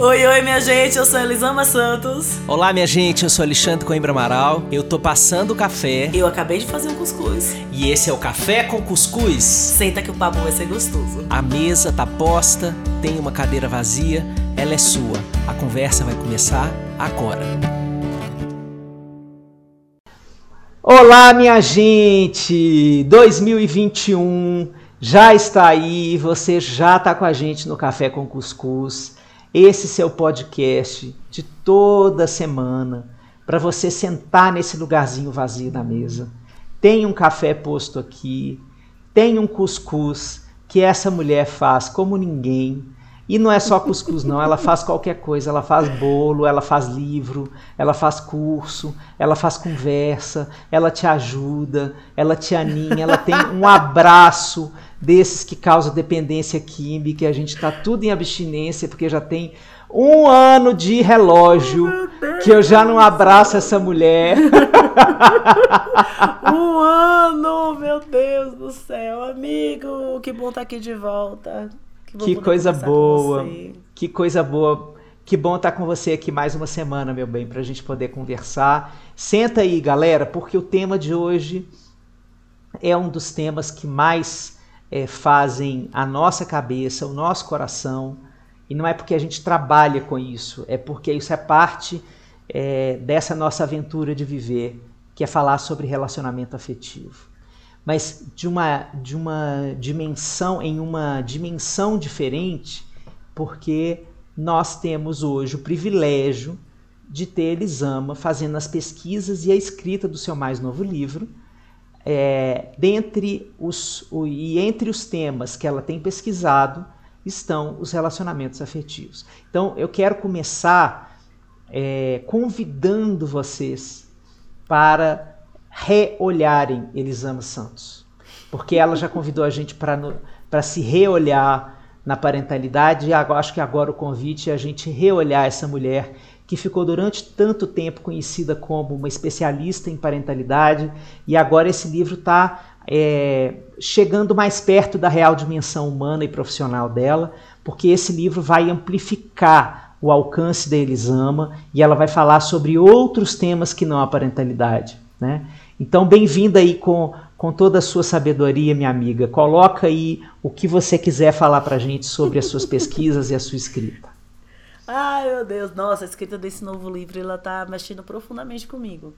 Oi, oi, minha gente, eu sou Elisama Santos. Olá, minha gente, eu sou Alexandre Coimbra Amaral. Eu tô passando o café. Eu acabei de fazer um cuscuz. E esse é o Café com Cuscuz. Senta que o papo vai ser gostoso. A mesa tá posta, tem uma cadeira vazia, ela é sua. A conversa vai começar agora. Olá, minha gente! 2021 já está aí, você já está com a gente no Café com Cuscuz. Esse seu podcast de toda semana para você sentar nesse lugarzinho vazio na mesa. Tem um café posto aqui, tem um cuscuz que essa mulher faz como ninguém. E não é só cuscuz, não. Ela faz qualquer coisa. Ela faz bolo, ela faz livro, ela faz curso, ela faz conversa, ela te ajuda, ela te aninha, ela tem um abraço desses que causam dependência química, a gente está tudo em abstinência, porque já tem um ano de relógio que eu já não abraço essa mulher. um ano, meu Deus do céu, amigo, que bom estar tá aqui de volta. Que, que coisa boa, que coisa boa. Que bom estar tá com você aqui mais uma semana, meu bem, para a gente poder conversar. Senta aí, galera, porque o tema de hoje é um dos temas que mais é, fazem a nossa cabeça, o nosso coração, e não é porque a gente trabalha com isso, é porque isso é parte é, dessa nossa aventura de viver, que é falar sobre relacionamento afetivo. Mas de uma, de uma dimensão, em uma dimensão diferente, porque nós temos hoje o privilégio de ter Elisama fazendo as pesquisas e a escrita do seu mais novo livro, é, dentre os, o, e entre os temas que ela tem pesquisado estão os relacionamentos afetivos. Então, eu quero começar é, convidando vocês para reolharem Elisama Santos, porque ela já convidou a gente para se reolhar na parentalidade e acho que agora o convite é a gente reolhar essa mulher que ficou durante tanto tempo conhecida como uma especialista em parentalidade, e agora esse livro está é, chegando mais perto da real dimensão humana e profissional dela, porque esse livro vai amplificar o alcance da Elisama e ela vai falar sobre outros temas que não a parentalidade. Né? Então, bem-vinda aí com, com toda a sua sabedoria, minha amiga. Coloca aí o que você quiser falar para a gente sobre as suas pesquisas e a sua escrita. Ai, meu Deus, nossa, a escrita desse novo livro, ela tá mexendo profundamente comigo.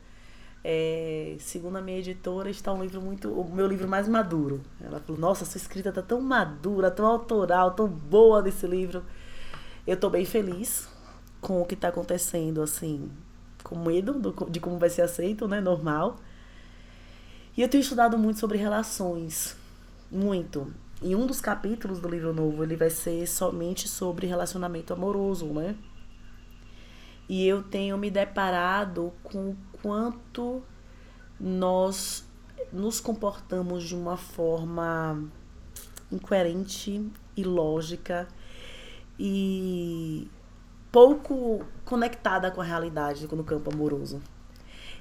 É, segundo a minha editora, está um livro muito. o meu livro mais maduro. Ela falou: Nossa, sua escrita tá tão madura, tão autoral, tão boa nesse livro. Eu tô bem feliz com o que tá acontecendo, assim, com medo do, de como vai ser aceito, né? Normal. E eu tenho estudado muito sobre relações. Muito. E um dos capítulos do livro novo, ele vai ser somente sobre relacionamento amoroso, né? E eu tenho me deparado com o quanto nós nos comportamos de uma forma incoerente, ilógica e pouco conectada com a realidade no campo amoroso.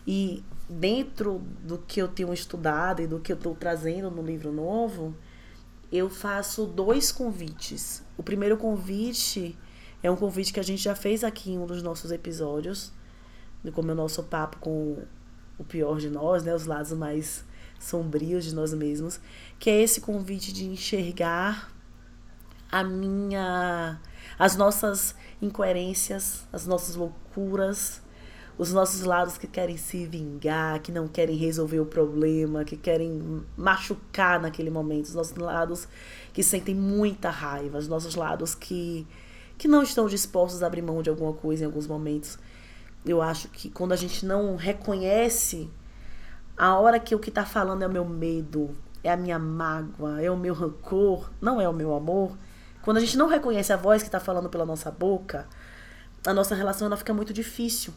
E dentro do que eu tenho estudado e do que eu estou trazendo no livro novo, eu faço dois convites. O primeiro convite é um convite que a gente já fez aqui em um dos nossos episódios, como é o nosso papo com o pior de nós, né, os lados mais sombrios de nós mesmos, que é esse convite de enxergar a minha as nossas incoerências, as nossas loucuras, os nossos lados que querem se vingar, que não querem resolver o problema, que querem machucar naquele momento, os nossos lados que sentem muita raiva, os nossos lados que, que não estão dispostos a abrir mão de alguma coisa em alguns momentos. Eu acho que quando a gente não reconhece a hora que o que está falando é o meu medo, é a minha mágoa, é o meu rancor, não é o meu amor. Quando a gente não reconhece a voz que está falando pela nossa boca, a nossa relação ela fica muito difícil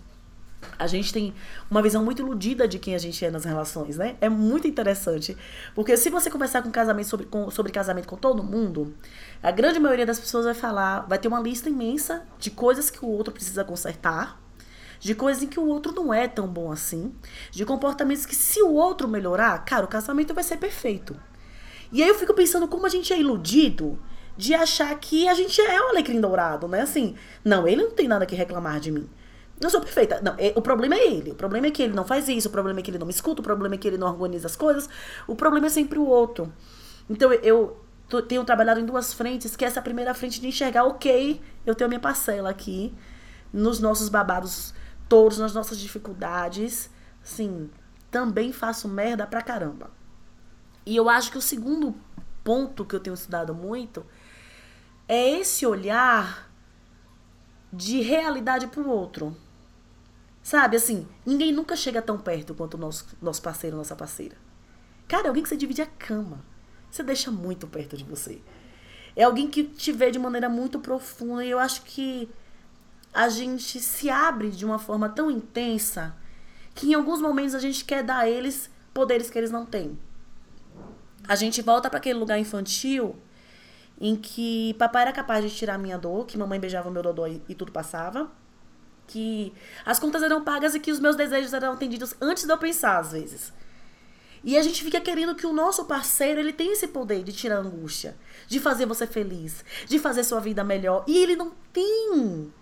a gente tem uma visão muito iludida de quem a gente é nas relações, né? É muito interessante. Porque se você conversar com casamento sobre, com, sobre casamento com todo mundo, a grande maioria das pessoas vai falar, vai ter uma lista imensa de coisas que o outro precisa consertar, de coisas em que o outro não é tão bom assim, de comportamentos que se o outro melhorar, cara, o casamento vai ser perfeito. E aí eu fico pensando como a gente é iludido de achar que a gente é o alecrim dourado, né? Assim, não, ele não tem nada que reclamar de mim. Eu sou perfeita. Não, é, o problema é ele. O problema é que ele não faz isso, o problema é que ele não me escuta, o problema é que ele não organiza as coisas. O problema é sempre o outro. Então eu tenho trabalhado em duas frentes, que é essa primeira frente de enxergar, ok, eu tenho minha parcela aqui, nos nossos babados todos, nas nossas dificuldades. Assim, também faço merda pra caramba. E eu acho que o segundo ponto que eu tenho estudado muito é esse olhar de realidade pro outro. Sabe, assim, ninguém nunca chega tão perto quanto o nosso, nosso parceiro, nossa parceira. Cara, é alguém que você divide a cama. Você deixa muito perto de você. É alguém que te vê de maneira muito profunda. E eu acho que a gente se abre de uma forma tão intensa que em alguns momentos a gente quer dar a eles poderes que eles não têm. A gente volta para aquele lugar infantil em que papai era capaz de tirar minha dor, que mamãe beijava meu dodô e tudo passava, que as contas eram pagas e que os meus desejos eram atendidos antes de eu pensar, às vezes. E a gente fica querendo que o nosso parceiro ele tenha esse poder de tirar angústia, de fazer você feliz, de fazer sua vida melhor. E ele não tem.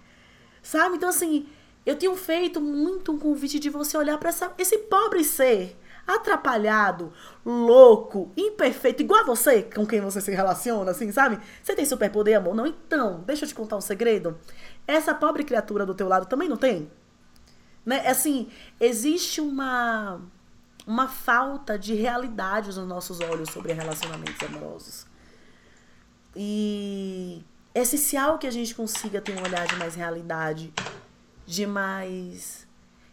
Sabe? Então, assim, eu tenho feito muito um convite de você olhar para esse pobre ser atrapalhado, louco, imperfeito, igual a você, com quem você se relaciona, assim, sabe? Você tem superpoder, amor? Não? Então, deixa eu te contar um segredo. Essa pobre criatura do teu lado também não tem? Né? Assim, existe uma uma falta de realidade nos nossos olhos sobre relacionamentos amorosos. E é essencial que a gente consiga ter um olhar de mais realidade, de mais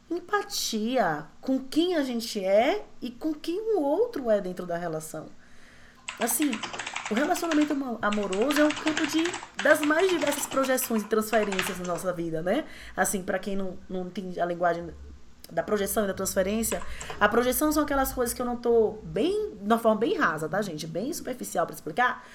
empatia com quem a gente é e com quem o outro é dentro da relação. Assim, o relacionamento amoroso é um campo de das mais diversas projeções e transferências na nossa vida, né? Assim, para quem não, não tem a linguagem da projeção e da transferência, a projeção são aquelas coisas que eu não tô bem, de uma forma bem rasa, tá, gente? Bem superficial para explicar,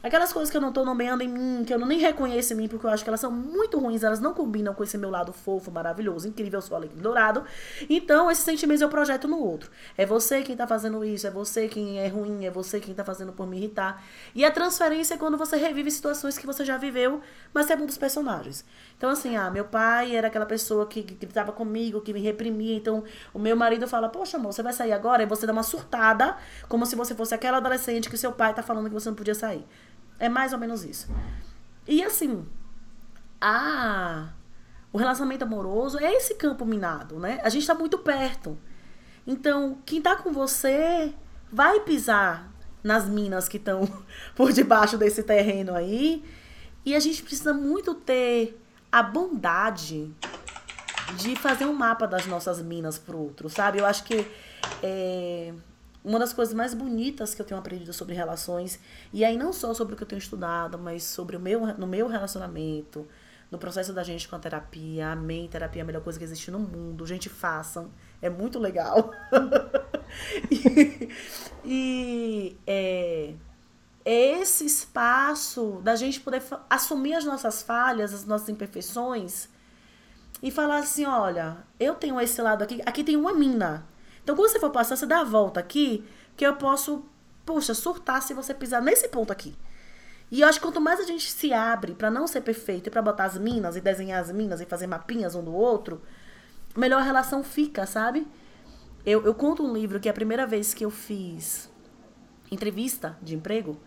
Aquelas coisas que eu não tô nomeando em mim, que eu não nem reconheço em mim, porque eu acho que elas são muito ruins, elas não combinam com esse meu lado fofo, maravilhoso, incrível, sou alegre dourado. Então, esses sentimentos eu projeto no outro. É você quem tá fazendo isso, é você quem é ruim, é você quem tá fazendo por me irritar. E a transferência é quando você revive situações que você já viveu, mas é um dos personagens. Então, assim, ah, meu pai era aquela pessoa que gritava comigo, que me reprimia. Então, o meu marido fala, poxa, amor, você vai sair agora? E você dá uma surtada, como se você fosse aquela adolescente que seu pai tá falando que você não podia sair. É mais ou menos isso. E assim, a o relacionamento amoroso é esse campo minado, né? A gente tá muito perto. Então, quem tá com você vai pisar nas minas que estão por debaixo desse terreno aí. E a gente precisa muito ter a bondade de fazer um mapa das nossas minas pro outro, sabe? Eu acho que é, uma das coisas mais bonitas que eu tenho aprendido sobre relações, e aí não só sobre o que eu tenho estudado, mas sobre o meu, no meu relacionamento, no processo da gente com a terapia. Amém, terapia é a melhor coisa que existe no mundo. Gente, façam. É muito legal. e, e é, é esse espaço da gente poder assumir as nossas falhas, as nossas imperfeições e falar assim: olha, eu tenho esse lado aqui, aqui tem uma mina então, quando você for passar, você dá a volta aqui, que eu posso, puxa, surtar se você pisar nesse ponto aqui. E eu acho que quanto mais a gente se abre para não ser perfeito e para botar as minas e desenhar as minas e fazer mapinhas um do outro, melhor a relação fica, sabe? Eu, eu conto um livro que é a primeira vez que eu fiz entrevista de emprego,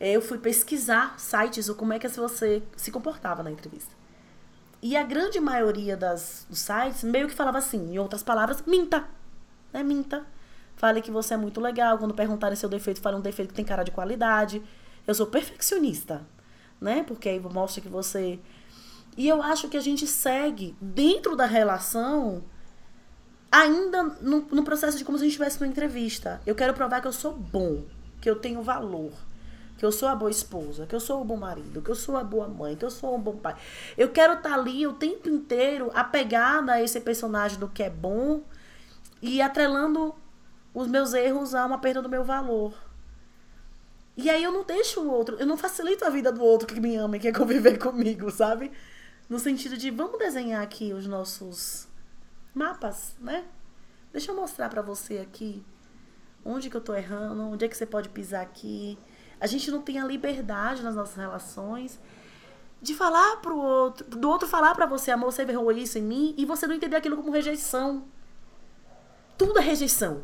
eu fui pesquisar sites ou como é que você se comportava na entrevista. E a grande maioria das, dos sites meio que falava assim, em outras palavras, minta. Né? Minta. Fale que você é muito legal. Quando perguntarem seu defeito, fale um defeito que tem cara de qualidade. Eu sou perfeccionista, né? Porque aí mostra que você. E eu acho que a gente segue dentro da relação ainda no, no processo de como se a gente estivesse numa entrevista. Eu quero provar que eu sou bom, que eu tenho valor, que eu sou a boa esposa, que eu sou o bom marido, que eu sou a boa mãe, que eu sou um bom pai. Eu quero estar tá ali o tempo inteiro apegada a esse personagem do que é bom e atrelando os meus erros a uma perda do meu valor. E aí eu não deixo o outro, eu não facilito a vida do outro que me ama e quer conviver comigo, sabe? No sentido de vamos desenhar aqui os nossos mapas, né? Deixa eu mostrar para você aqui onde que eu tô errando, onde é que você pode pisar aqui. A gente não tem a liberdade nas nossas relações de falar pro outro, do outro falar para você, amor, você errou isso em mim, e você não entender aquilo como rejeição. Tudo é rejeição.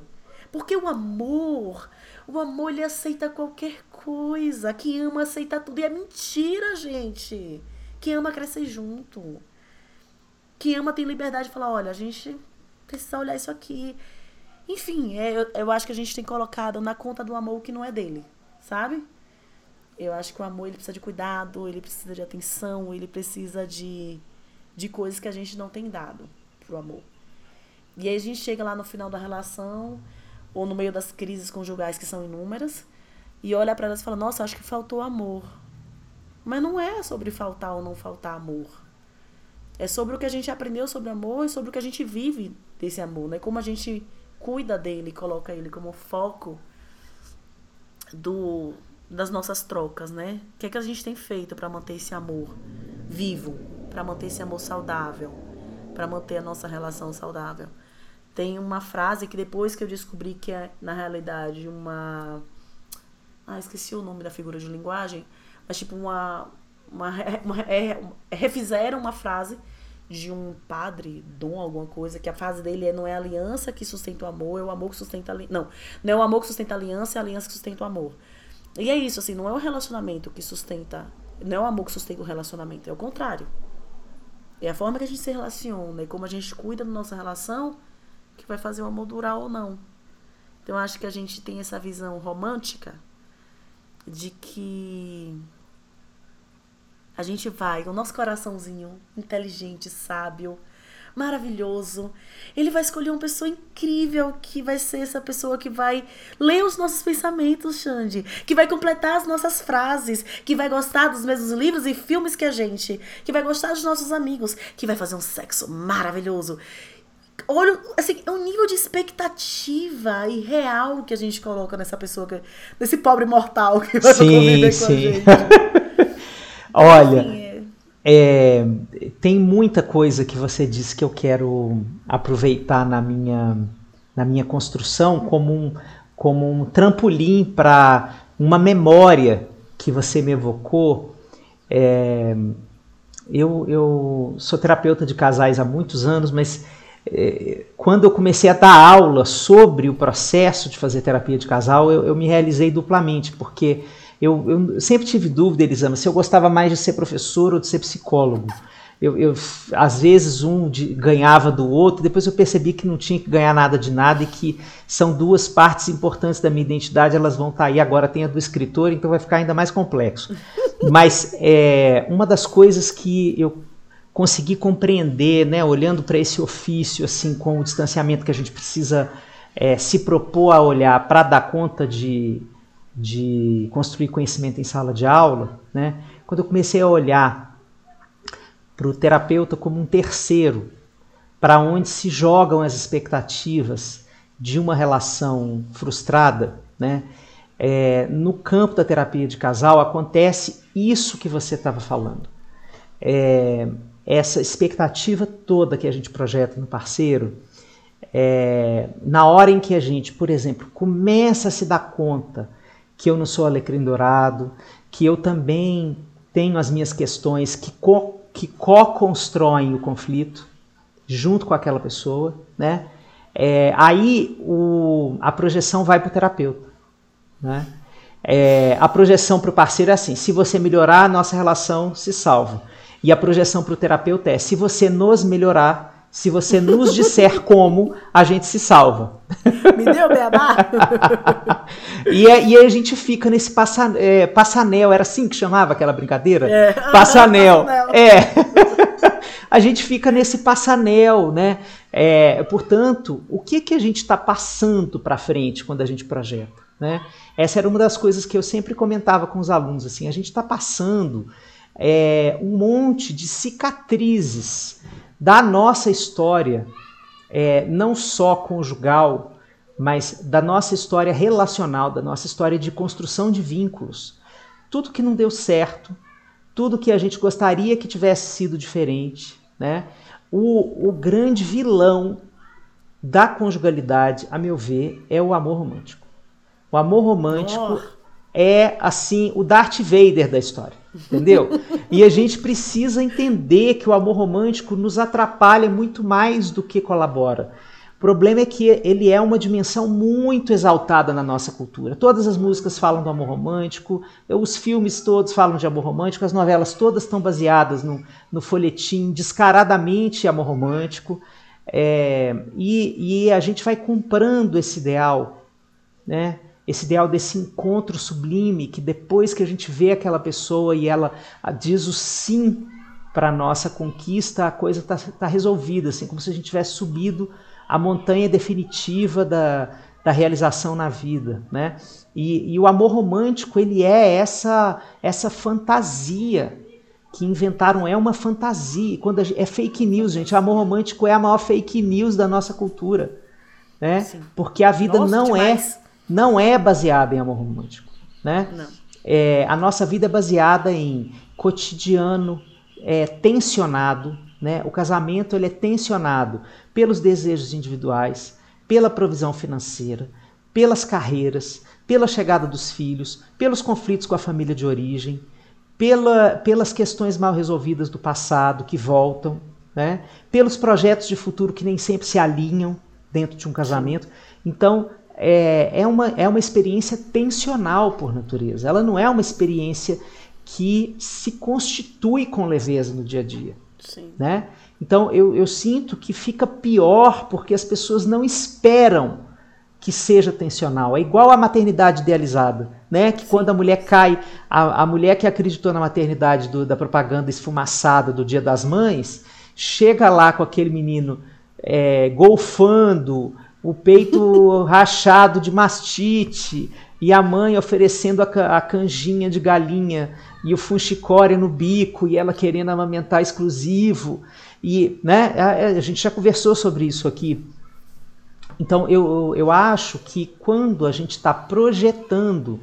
Porque o amor, o amor ele aceita qualquer coisa. Quem ama aceita tudo. E é mentira, gente. Quem ama crescer junto. Quem ama tem liberdade de falar, olha, a gente precisa olhar isso aqui. Enfim, é, eu, eu acho que a gente tem colocado na conta do amor o que não é dele, sabe? Eu acho que o amor ele precisa de cuidado, ele precisa de atenção, ele precisa de, de coisas que a gente não tem dado pro amor. E aí a gente chega lá no final da relação, ou no meio das crises conjugais que são inúmeras, e olha para elas e fala: Nossa, acho que faltou amor. Mas não é sobre faltar ou não faltar amor. É sobre o que a gente aprendeu sobre amor e sobre o que a gente vive desse amor, né? Como a gente cuida dele, coloca ele como foco do das nossas trocas, né? O que é que a gente tem feito para manter esse amor vivo, para manter esse amor saudável, para manter a nossa relação saudável? Tem uma frase que depois que eu descobri que é na realidade uma ah, esqueci o nome da figura de linguagem, mas tipo uma uma, uma é, refizeram uma frase de um padre, dom alguma coisa, que a frase dele é não é a aliança que sustenta o amor, é o amor que sustenta a aliança. Não, não é o amor que sustenta a aliança, é a aliança que sustenta o amor. E é isso, assim, não é o relacionamento que sustenta, não é o amor que sustenta o relacionamento, é o contrário. É a forma que a gente se relaciona e como a gente cuida da nossa relação vai fazer o amor durar ou não. Então acho que a gente tem essa visão romântica de que a gente vai, o nosso coraçãozinho inteligente, sábio, maravilhoso. Ele vai escolher uma pessoa incrível que vai ser essa pessoa que vai ler os nossos pensamentos, Xande, que vai completar as nossas frases, que vai gostar dos mesmos livros e filmes que a gente, que vai gostar dos nossos amigos, que vai fazer um sexo maravilhoso. Olha, assim, é um nível de expectativa e real que a gente coloca nessa pessoa, que, nesse pobre mortal que vai sim, sim. com a gente. Olha, assim, é, tem muita coisa que você disse que eu quero aproveitar na minha, na minha construção como um, como um trampolim para uma memória que você me evocou. É, eu, eu sou terapeuta de casais há muitos anos, mas é, quando eu comecei a dar aula sobre o processo de fazer terapia de casal, eu, eu me realizei duplamente, porque eu, eu sempre tive dúvida, Elisama, se eu gostava mais de ser professor ou de ser psicólogo. Eu, eu, às vezes um de, ganhava do outro, depois eu percebi que não tinha que ganhar nada de nada e que são duas partes importantes da minha identidade, elas vão estar tá aí. Agora tem a do escritor, então vai ficar ainda mais complexo. Mas é, uma das coisas que eu consegui compreender, né, olhando para esse ofício, assim, com o distanciamento que a gente precisa é, se propor a olhar para dar conta de, de construir conhecimento em sala de aula, né, quando eu comecei a olhar para o terapeuta como um terceiro, para onde se jogam as expectativas de uma relação frustrada, né, é, no campo da terapia de casal acontece isso que você estava falando. É, essa expectativa toda que a gente projeta no parceiro, é, na hora em que a gente, por exemplo, começa a se dar conta que eu não sou alecrim dourado, que eu também tenho as minhas questões que co, que co-constroem o conflito junto com aquela pessoa, né? É, aí o, a projeção vai para o terapeuta, né? É, a projeção para o parceiro é assim: se você melhorar, a nossa relação se salva. E a projeção para o terapeuta é: se você nos melhorar, se você nos disser como, a gente se salva. Me deu beabá? e, é, e aí a gente fica nesse passa, é, passanel, era assim que chamava aquela brincadeira? É. Passanel. É. a gente fica nesse passanel, né? É, portanto, o que, que a gente está passando para frente quando a gente projeta? Né? Essa era uma das coisas que eu sempre comentava com os alunos. Assim, a gente está passando é, um monte de cicatrizes da nossa história, é, não só conjugal, mas da nossa história relacional, da nossa história de construção de vínculos. Tudo que não deu certo, tudo que a gente gostaria que tivesse sido diferente, né? O, o grande vilão da conjugalidade, a meu ver, é o amor romântico. O amor romântico, é assim o Darth Vader da história, entendeu? e a gente precisa entender que o amor romântico nos atrapalha muito mais do que colabora. O problema é que ele é uma dimensão muito exaltada na nossa cultura. Todas as músicas falam do amor romântico, os filmes todos falam de amor romântico, as novelas todas estão baseadas no, no folhetim descaradamente amor romântico. É, e, e a gente vai comprando esse ideal, né? Esse ideal desse encontro sublime, que depois que a gente vê aquela pessoa e ela diz o sim para a nossa conquista, a coisa está tá resolvida, assim, como se a gente tivesse subido a montanha definitiva da, da realização na vida, né? E, e, o amor romântico ele é essa essa fantasia que inventaram é uma fantasia. Quando é fake news, gente, o amor romântico é a maior fake news da nossa cultura, né? Sim. Porque a vida Nossa, não é demais. é não é baseada em amor romântico, né? É, a nossa vida é baseada em cotidiano é, tensionado, né? O casamento ele é tensionado pelos desejos individuais, pela provisão financeira, pelas carreiras, pela chegada dos filhos, pelos conflitos com a família de origem, pela, pelas questões mal resolvidas do passado que voltam, né? pelos projetos de futuro que nem sempre se alinham dentro de um casamento. Então, é, é, uma, é uma experiência tensional por natureza. Ela não é uma experiência que se constitui com leveza no dia a dia. Sim. Né? Então eu, eu sinto que fica pior porque as pessoas não esperam que seja tensional. É igual a maternidade idealizada, né? Que Sim. quando a mulher cai, a, a mulher que acreditou na maternidade do, da propaganda esfumaçada do Dia das Mães, chega lá com aquele menino é, golfando, o peito rachado de mastite, e a mãe oferecendo a, a canjinha de galinha e o funchicória no bico, e ela querendo amamentar exclusivo. E né, a, a gente já conversou sobre isso aqui. Então eu, eu acho que quando a gente está projetando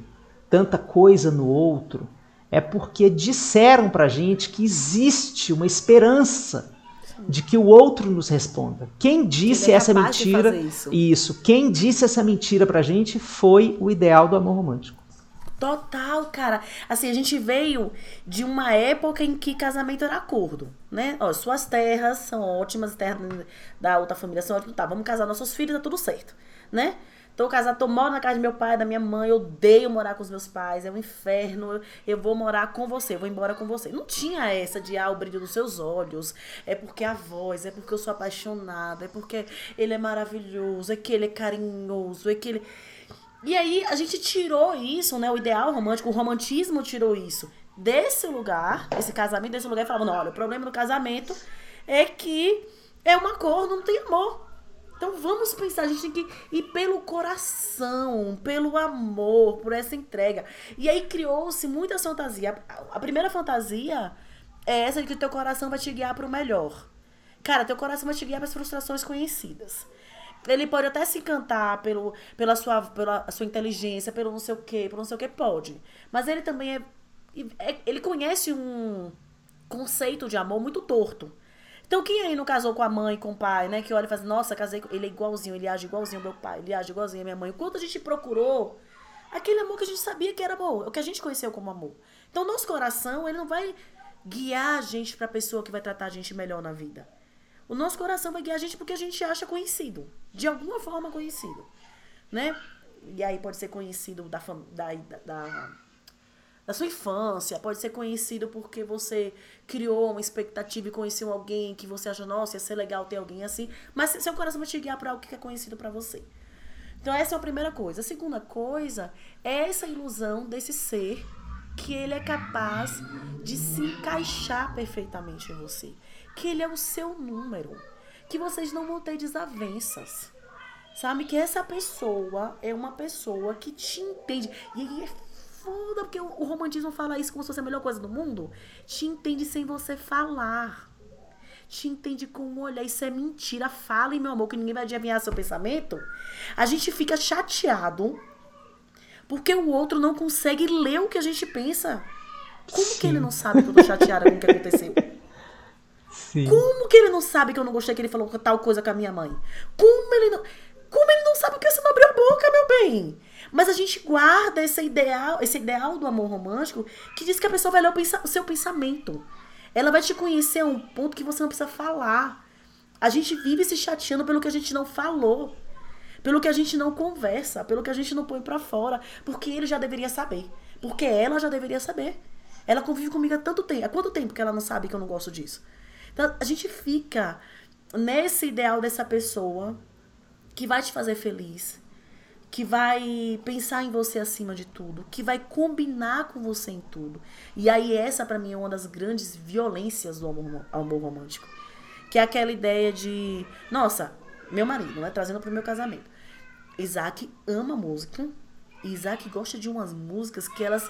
tanta coisa no outro, é porque disseram para gente que existe uma esperança de que o outro nos responda. Quem disse é essa mentira? Isso. isso. Quem disse essa mentira pra gente foi o ideal do amor romântico. Total, cara. Assim, a gente veio de uma época em que casamento era acordo, né? Ó, suas terras são ótimas, terras da outra família são ótimas. Tá, vamos casar nossos filhos, tá tudo certo, né? Tô casada, tô moro na casa do meu pai, da minha mãe, eu odeio morar com os meus pais, é um inferno, eu, eu vou morar com você, eu vou embora com você. Não tinha essa de, ah, o brilho dos seus olhos, é porque a voz, é porque eu sou apaixonada, é porque ele é maravilhoso, é que ele é carinhoso, é que ele... E aí a gente tirou isso, né, o ideal romântico, o romantismo tirou isso desse lugar, esse casamento, desse lugar, e falava, não, olha, o problema do casamento é que é uma cor, não tem amor. Então vamos pensar, a gente tem que ir pelo coração, pelo amor, por essa entrega. E aí criou-se muita fantasia. A primeira fantasia é essa de que o teu coração vai te guiar para o melhor. Cara, teu coração vai te guiar para as frustrações conhecidas. Ele pode até se encantar pelo, pela, sua, pela sua inteligência, pelo não sei o quê, pelo não sei o quê, pode. Mas ele também é, é ele conhece um conceito de amor muito torto. Então, quem aí não casou com a mãe, com o pai, né? Que olha e faz, nossa, casei com ele é igualzinho, ele age igualzinho ao meu pai, ele age igualzinho à minha mãe. Quanto a gente procurou aquele amor que a gente sabia que era amor, o que a gente conheceu como amor. Então, nosso coração, ele não vai guiar a gente para a pessoa que vai tratar a gente melhor na vida. O nosso coração vai guiar a gente porque a gente acha conhecido, de alguma forma conhecido, né? E aí pode ser conhecido da, da, da da sua infância, pode ser conhecido porque você criou uma expectativa e conheceu alguém que você acha, nossa, ia ser legal ter alguém assim, mas seu coração vai te guiar para algo que é conhecido para você. Então essa é a primeira coisa. A segunda coisa é essa ilusão desse ser que ele é capaz de se encaixar perfeitamente em você, que ele é o seu número, que vocês não vão ter desavenças. Sabe que essa pessoa é uma pessoa que te entende. E aí é foda, porque o, romantismo fala isso como se fosse a melhor coisa do mundo. Te entende sem você falar. Te entende com um olhar. Isso é mentira. Fale, meu amor, que ninguém vai adivinhar seu pensamento. A gente fica chateado porque o outro não consegue ler o que a gente pensa. Como Sim. que ele não sabe que eu tô chateada com o que aconteceu? Sim. Como que ele não sabe que eu não gostei que ele falou tal coisa com a minha mãe? Como ele não. Como ele não sabe que você não abriu a boca, meu bem? Mas a gente guarda esse ideal, esse ideal do amor romântico que diz que a pessoa vai ler o, seu pensamento. Ela vai te conhecer a um ponto que você não precisa falar. A gente vive se chateando pelo que a gente não falou, pelo que a gente não conversa, pelo que a gente não põe para fora, porque ele já deveria saber, porque ela já deveria saber. Ela convive comigo há tanto tempo. Há quanto tempo que ela não sabe que eu não gosto disso? Então, a gente fica nesse ideal dessa pessoa que vai te fazer feliz, que vai pensar em você acima de tudo, que vai combinar com você em tudo. E aí essa para mim é uma das grandes violências do amor, amor romântico, que é aquela ideia de, nossa, meu marido, né, trazendo pro meu casamento. Isaac ama música, Isaac gosta de umas músicas que elas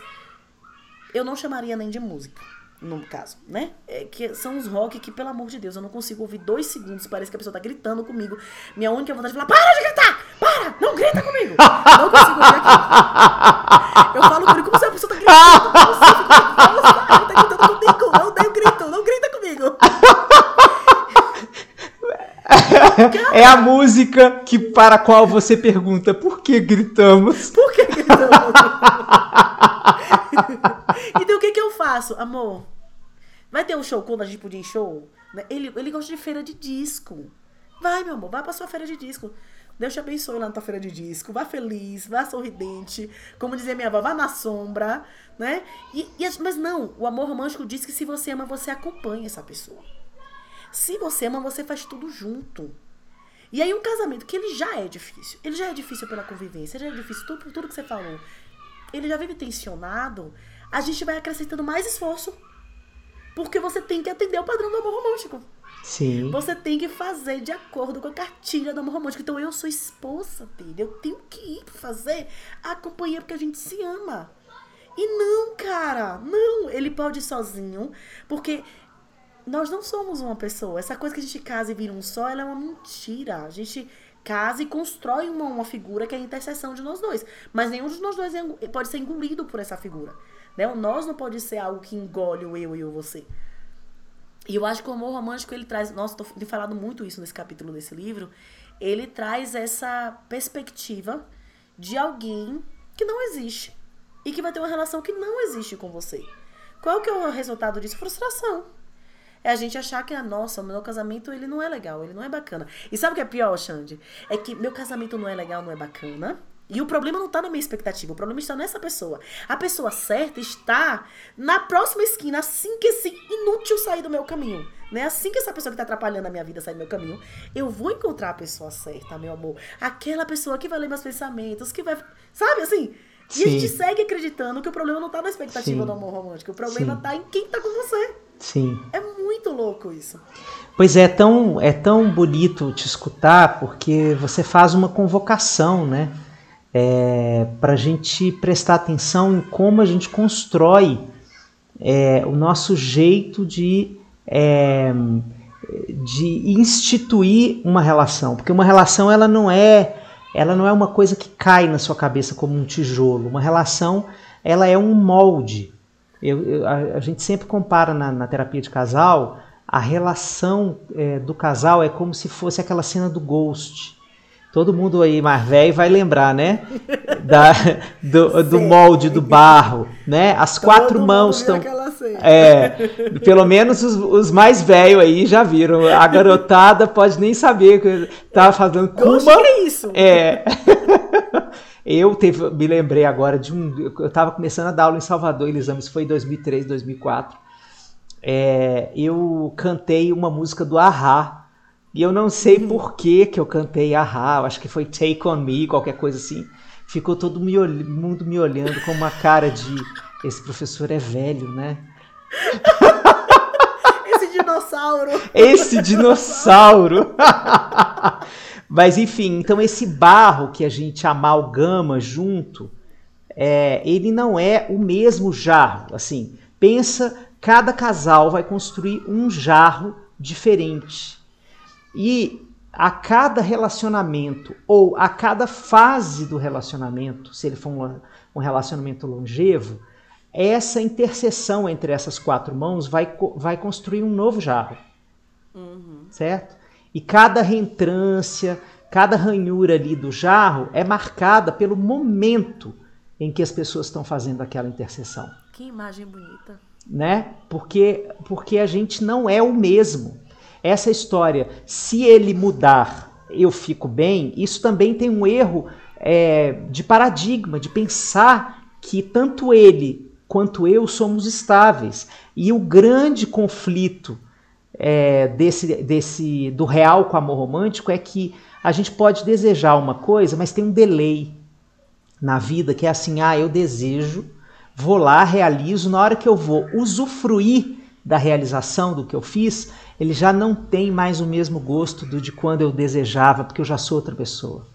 eu não chamaria nem de música no caso, né? É que são os rock que, pelo amor de Deus, eu não consigo ouvir dois segundos, parece que a pessoa tá gritando comigo. Minha única vontade é falar, para de gritar! Não grita comigo! Não consigo ouvir aquilo. Eu falo com ele como se a pessoa tá gritando. Como se ele tá gritando comigo. Eu odeio grito, não grita comigo. É a música que para a qual você pergunta por que gritamos? Por que gritamos? então o que, que eu faço? Amor, vai ter um show quando a gente podia ir em show? Né? Ele, ele gosta de feira de disco. Vai, meu amor, vai pra sua feira de disco. Deus te abençoe lá na tua feira de disco. Vá feliz, vá sorridente. Como dizia minha avó, vá na sombra, né? E, e, mas não, o amor romântico diz que se você ama, você acompanha essa pessoa. Se você ama, você faz tudo junto. E aí um casamento que ele já é difícil. Ele já é difícil pela convivência, já é difícil tudo, tudo que você falou. Ele já vive tensionado a gente vai acrescentando mais esforço. Porque você tem que atender o padrão do amor romântico. Sim. Você tem que fazer de acordo com a cartilha do amor romântico. Então eu sou esposa dele. Eu tenho que ir fazer a companhia porque a gente se ama. E não, cara, não. Ele pode ir sozinho. Porque nós não somos uma pessoa. Essa coisa que a gente casa e vira um só, ela é uma mentira. A gente casa e constrói uma, uma figura que é a interseção de nós dois. Mas nenhum de nós dois é pode ser engolido por essa figura. Né? O nós não pode ser algo que engole o eu e o você. E eu acho que o amor romântico ele traz, nossa, tô falando muito isso nesse capítulo desse livro, ele traz essa perspectiva de alguém que não existe e que vai ter uma relação que não existe com você. Qual que é o resultado disso? Frustração. É a gente achar que, a nossa, o meu casamento ele não é legal, ele não é bacana. E sabe o que é pior, Xande? É que meu casamento não é legal, não é bacana. E o problema não está na minha expectativa, o problema está nessa pessoa. A pessoa certa está na próxima esquina, assim que esse inútil sair do meu caminho. Né? Assim que essa pessoa que está atrapalhando a minha vida sair do meu caminho, eu vou encontrar a pessoa certa, meu amor. Aquela pessoa que vai ler meus pensamentos, que vai. Sabe assim? E Sim. a gente segue acreditando que o problema não está na expectativa Sim. do amor romântico. O problema está em quem está com você. Sim. É muito louco isso. Pois é, tão, é tão bonito te escutar porque você faz uma convocação, né? É, para a gente prestar atenção em como a gente constrói é, o nosso jeito de, é, de instituir uma relação, porque uma relação ela não é ela não é uma coisa que cai na sua cabeça como um tijolo. Uma relação ela é um molde. Eu, eu, a, a, gente sempre compara na, na, terapia de casal a relação é, do casal é como se fosse aquela cena do Ghost Todo mundo aí mais velho vai lembrar, né? Da, do, do molde do barro, né? As quatro mãos estão. É, pelo menos os, os mais velhos aí já viram. A garotada pode nem saber que tava fazendo Kuma. Que é isso? É. Eu teve, me lembrei agora de um. Eu estava começando a dar aula em Salvador, Elisama, isso foi em 2003, 2004. É, eu cantei uma música do Ahá e eu não sei uhum. por que que eu cantei Ahá, acho que foi Take On Me, qualquer coisa assim. Ficou todo me mundo me olhando com uma cara de esse professor é velho, né? esse dinossauro. Esse dinossauro. Mas enfim, então esse barro que a gente amalgama junto, é, ele não é o mesmo jarro. Assim, pensa, cada casal vai construir um jarro diferente. E a cada relacionamento ou a cada fase do relacionamento, se ele for um, um relacionamento longevo, essa interseção entre essas quatro mãos vai, vai construir um novo jarro. Uhum. Certo? E cada reentrância, cada ranhura ali do jarro é marcada pelo momento em que as pessoas estão fazendo aquela intercessão. Que imagem bonita. Né? Porque, porque a gente não é o mesmo. Essa história, se ele mudar, eu fico bem, isso também tem um erro é, de paradigma, de pensar que tanto ele quanto eu somos estáveis. E o grande conflito é, desse, desse do real com o amor romântico é que a gente pode desejar uma coisa, mas tem um delay na vida que é assim: ah, eu desejo, vou lá, realizo, na hora que eu vou usufruir da realização do que eu fiz, ele já não tem mais o mesmo gosto do de quando eu desejava, porque eu já sou outra pessoa.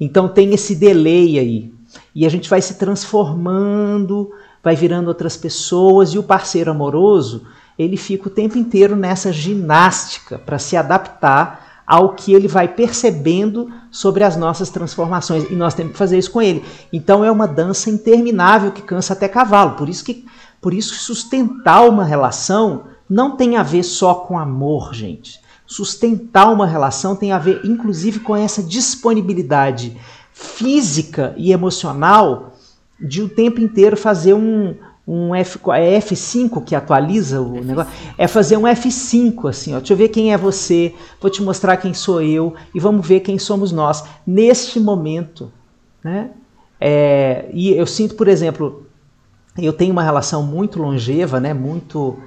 Então tem esse delay aí. E a gente vai se transformando, vai virando outras pessoas, e o parceiro amoroso, ele fica o tempo inteiro nessa ginástica para se adaptar ao que ele vai percebendo sobre as nossas transformações. E nós temos que fazer isso com ele. Então é uma dança interminável que cansa até cavalo. Por isso que, por isso sustentar uma relação não tem a ver só com amor, gente. Sustentar uma relação tem a ver, inclusive, com essa disponibilidade física e emocional de o tempo inteiro fazer um, um F, é F5 que atualiza o F5. negócio, é fazer um F5 assim, ó, deixa eu ver quem é você, vou te mostrar quem sou eu e vamos ver quem somos nós neste momento, né? É, e eu sinto, por exemplo, eu tenho uma relação muito longeva, né, muito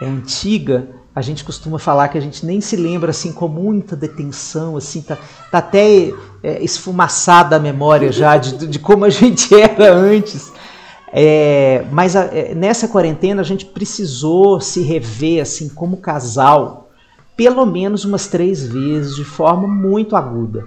é, antiga a gente costuma falar que a gente nem se lembra assim com muita detenção, assim, tá, tá até é, esfumaçada a memória já de, de, como a gente era antes. É, mas a, é, nessa quarentena a gente precisou se rever assim como casal pelo menos umas três vezes de forma muito aguda,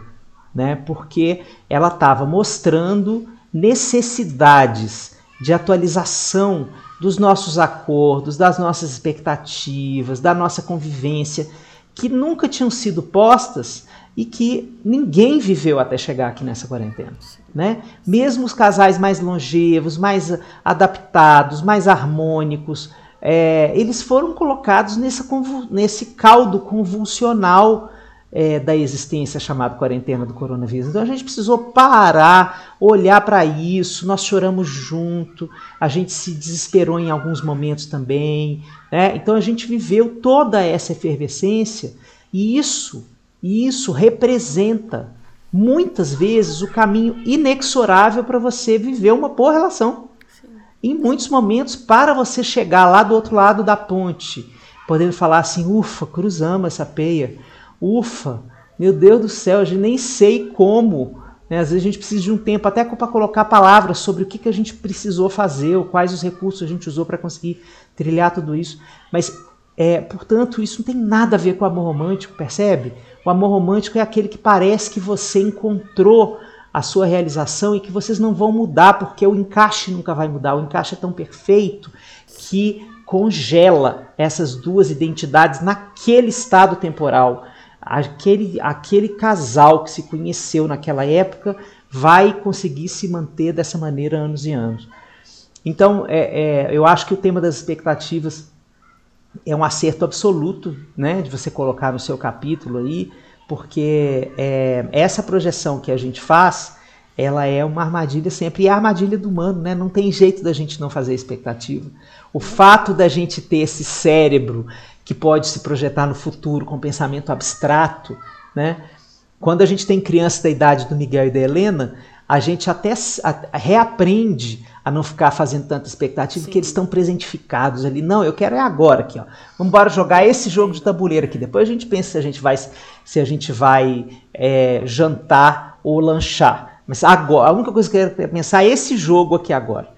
né? Porque ela estava mostrando necessidades de atualização dos nossos acordos, das nossas expectativas, da nossa convivência, que nunca tinham sido postas e que ninguém viveu até chegar aqui nessa quarentena. Né? Mesmo os casais mais longevos, mais adaptados, mais harmônicos, é, eles foram colocados nessa, nesse caldo convulsional é, da existência chamada quarentena do coronavírus. Então a gente precisou parar, olhar para isso, nós choramos junto, a gente se desesperou em alguns momentos também. Né? Então a gente viveu toda essa efervescência e isso, isso representa muitas vezes o caminho inexorável para você viver uma boa relação. Em muitos momentos, para você chegar lá do outro lado da ponte, podendo falar assim, ufa, cruzamos essa peia Ufa, meu Deus do céu, a gente nem sei como. Né? Às vezes a gente precisa de um tempo até para colocar palavras sobre o que, que a gente precisou fazer, ou quais os recursos a gente usou para conseguir trilhar tudo isso. Mas, é, portanto, isso não tem nada a ver com o amor romântico, percebe? O amor romântico é aquele que parece que você encontrou a sua realização e que vocês não vão mudar, porque o encaixe nunca vai mudar. O encaixe é tão perfeito que congela essas duas identidades naquele estado temporal aquele, aquele casal que se conheceu naquela época vai conseguir se manter dessa maneira anos e anos. Então, é, é, eu acho que o tema das expectativas é um acerto absoluto, né, de você colocar no seu capítulo aí, porque é, essa projeção que a gente faz, ela é uma armadilha sempre, e é a armadilha do humano, né, não tem jeito da gente não fazer expectativa. O fato da gente ter esse cérebro que pode se projetar no futuro com pensamento abstrato, né? Quando a gente tem criança da idade do Miguel e da Helena, a gente até reaprende a não ficar fazendo tanta expectativa, Sim. porque eles estão presentificados ali. Não, eu quero é agora aqui, ó. Vamos embora jogar esse jogo de tabuleiro aqui. Depois a gente pensa se a gente vai, se a gente vai é, jantar ou lanchar. Mas agora, a única coisa que eu quero pensar é esse jogo aqui agora,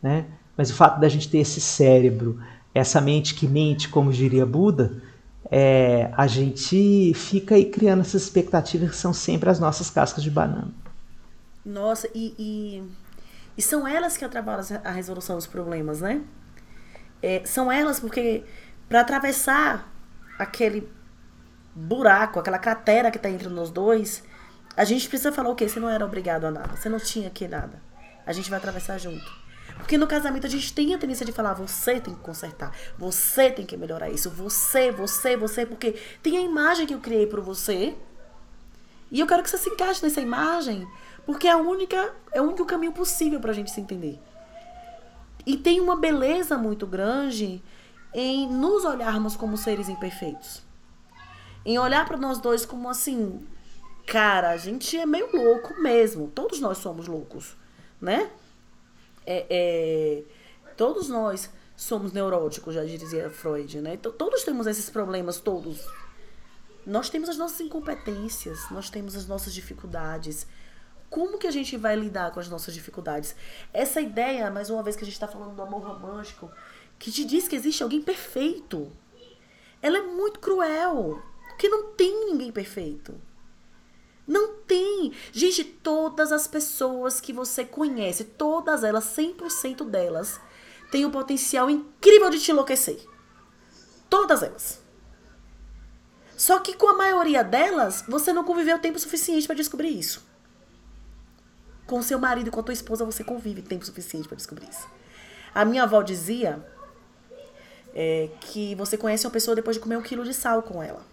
né? Mas o fato da gente ter esse cérebro essa mente que mente, como diria Buda, é, a gente fica aí criando essas expectativas que são sempre as nossas cascas de banana. Nossa, e, e, e são elas que atrapalham a resolução dos problemas, né? É, são elas porque para atravessar aquele buraco, aquela cratera que está entre nós dois, a gente precisa falar o quê? Você não era obrigado a nada, você não tinha que nada. A gente vai atravessar junto. Porque no casamento a gente tem a tendência de falar, você tem que consertar, você tem que melhorar isso, você, você, você, porque tem a imagem que eu criei para você E eu quero que você se encaixe nessa imagem, porque é a única, é o único caminho possível para a gente se entender. E tem uma beleza muito grande em nos olharmos como seres imperfeitos. Em olhar para nós dois como assim, cara, a gente é meio louco mesmo. Todos nós somos loucos, né? É, é, todos nós somos neuróticos, já dizia Freud, né? Então, todos temos esses problemas, todos. Nós temos as nossas incompetências, nós temos as nossas dificuldades. Como que a gente vai lidar com as nossas dificuldades? Essa ideia, mais uma vez que a gente está falando do amor romântico, que te diz que existe alguém perfeito, ela é muito cruel. Porque não tem ninguém perfeito. Não tem. Gente, todas as pessoas que você conhece, todas elas, 100% delas, têm o potencial incrível de te enlouquecer. Todas elas. Só que com a maioria delas, você não conviveu tempo suficiente para descobrir isso. Com seu marido e com a tua esposa, você convive tempo suficiente para descobrir isso. A minha avó dizia é, que você conhece uma pessoa depois de comer um quilo de sal com ela.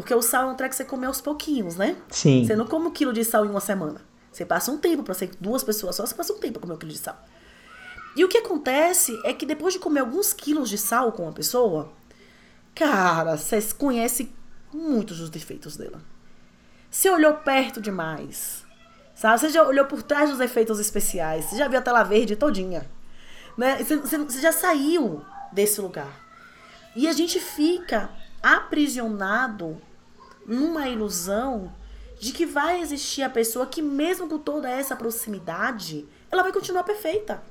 Porque o sal é um treco que você come aos pouquinhos, né? Sim. Você não come um quilo de sal em uma semana. Você passa um tempo para ser duas pessoas só, você passa um tempo pra comer um quilo de sal. E o que acontece é que depois de comer alguns quilos de sal com uma pessoa, cara, você conhece muitos dos defeitos dela. Você olhou perto demais. Sabe? Você já olhou por trás dos efeitos especiais. Você já viu a tela verde todinha. Né? Você, você já saiu desse lugar. E a gente fica aprisionado numa ilusão de que vai existir a pessoa que, mesmo com toda essa proximidade, ela vai continuar perfeita.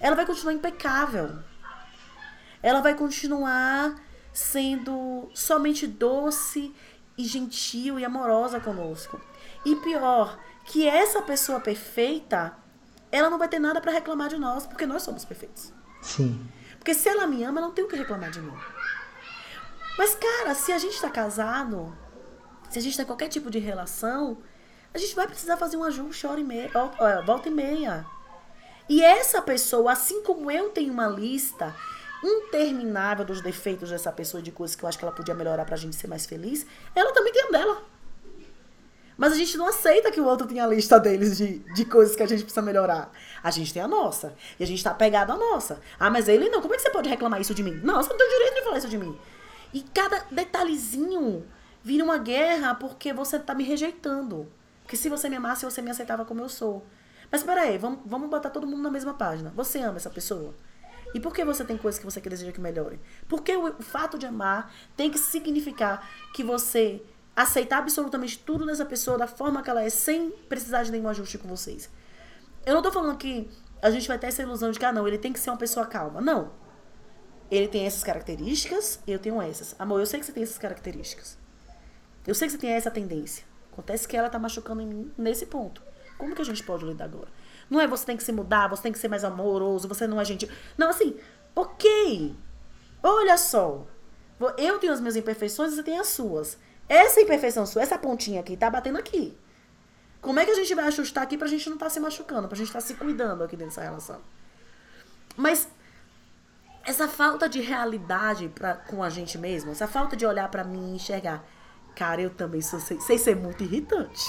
Ela vai continuar impecável. Ela vai continuar sendo somente doce e gentil e amorosa conosco. E pior, que essa pessoa perfeita, ela não vai ter nada para reclamar de nós, porque nós somos perfeitos. Sim. Porque se ela me ama, ela não tem o que reclamar de mim. Mas, cara, se a gente tá casado, se a gente tá em qualquer tipo de relação, a gente vai precisar fazer um ajuste hora e meia, volta e meia. E essa pessoa, assim como eu tenho uma lista interminável dos defeitos dessa pessoa, de coisas que eu acho que ela podia melhorar pra gente ser mais feliz, ela também tem a dela. Mas a gente não aceita que o outro tenha a lista deles de, de coisas que a gente precisa melhorar. A gente tem a nossa. E a gente tá pegado à nossa. Ah, mas ele não. Como é que você pode reclamar isso de mim? Não, você não tem o direito de falar isso de mim. E cada detalhezinho vira uma guerra porque você tá me rejeitando. Porque se você me amasse, você me aceitava como eu sou. Mas peraí, vamos, vamos botar todo mundo na mesma página. Você ama essa pessoa? E por que você tem coisas que você deseja que melhore? Porque o, o fato de amar tem que significar que você aceitar absolutamente tudo dessa pessoa da forma que ela é, sem precisar de nenhum ajuste com vocês. Eu não tô falando que a gente vai ter essa ilusão de que, ah, não, ele tem que ser uma pessoa calma. Não. Ele tem essas características, eu tenho essas. Amor, eu sei que você tem essas características. Eu sei que você tem essa tendência. Acontece que ela tá machucando em mim nesse ponto. Como que a gente pode lidar agora? Não é você tem que se mudar, você tem que ser mais amoroso, você não é gentil. Não, assim, ok. Olha só. Eu tenho as minhas imperfeições e você tem as suas. Essa imperfeição sua, essa pontinha aqui, tá batendo aqui. Como é que a gente vai ajustar aqui pra gente não estar tá se machucando, pra gente estar tá se cuidando aqui dentro dessa relação? Mas essa falta de realidade pra, com a gente mesmo, essa falta de olhar para mim e enxergar, cara, eu também sou, sei, sei ser muito irritante.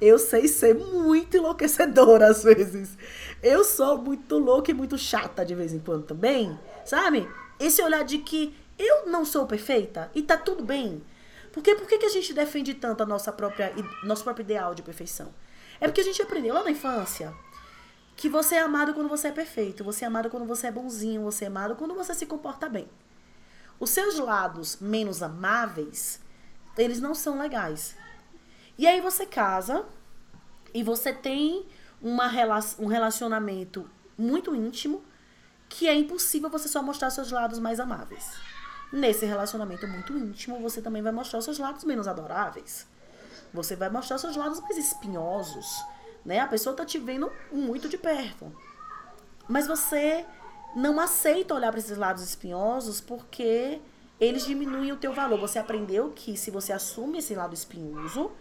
Eu sei ser muito enlouquecedora às vezes. Eu sou muito louca e muito chata de vez em quando também, sabe? Esse olhar de que eu não sou perfeita e tá tudo bem. Porque por que, que a gente defende tanto a nossa própria, nosso próprio ideal de perfeição? É porque a gente aprendeu lá na infância que você é amado quando você é perfeito, você é amado quando você é bonzinho, você é amado quando você se comporta bem. Os seus lados menos amáveis, eles não são legais. E aí você casa e você tem uma, um relacionamento muito íntimo que é impossível você só mostrar seus lados mais amáveis. Nesse relacionamento muito íntimo, você também vai mostrar seus lados menos adoráveis. Você vai mostrar seus lados mais espinhosos né? A pessoa tá te vendo muito de perto. Mas você não aceita olhar para esses lados espinhosos porque eles diminuem o teu valor. Você aprendeu que se você assume esse lado espinhoso,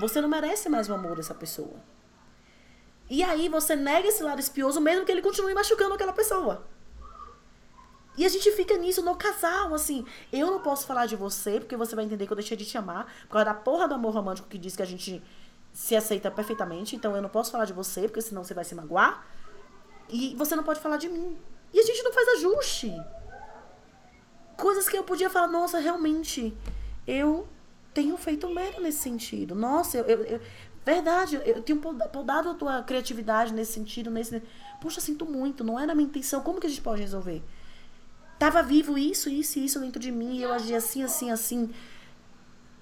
você não merece mais o amor dessa pessoa. E aí você nega esse lado espinhoso mesmo que ele continue machucando aquela pessoa. E a gente fica nisso no casal, assim. Eu não posso falar de você, porque você vai entender que eu deixei de te amar, por causa da porra do amor romântico que diz que a gente se aceita perfeitamente. Então eu não posso falar de você, porque senão você vai se magoar. E você não pode falar de mim. E a gente não faz ajuste. Coisas que eu podia falar, nossa, realmente, eu tenho feito merda nesse sentido. Nossa, eu, eu, eu verdade, eu tenho podado a tua criatividade nesse sentido, nesse. Puxa, sinto muito, não era a minha intenção. Como que a gente pode resolver? Tava vivo isso, isso e isso dentro de mim, e eu agi assim, assim, assim.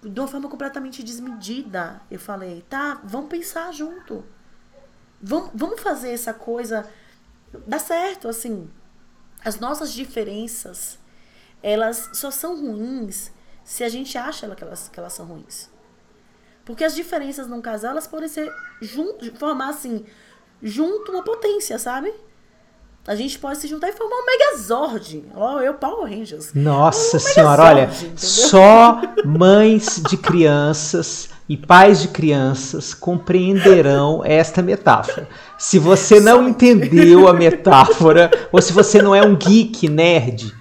De uma forma completamente desmedida. Eu falei, tá, vamos pensar junto. Vamos, vamos fazer essa coisa dar certo, assim. As nossas diferenças, elas só são ruins se a gente acha que elas, que elas são ruins. Porque as diferenças num casal, elas podem ser junto, formar assim, junto uma potência, sabe? A gente pode se juntar e formar um Megazord. Ó, eu, Power Rangers. Nossa um senhora, olha, entendeu? só mães de crianças e pais de crianças compreenderão esta metáfora. Se você não entendeu a metáfora, ou se você não é um geek nerd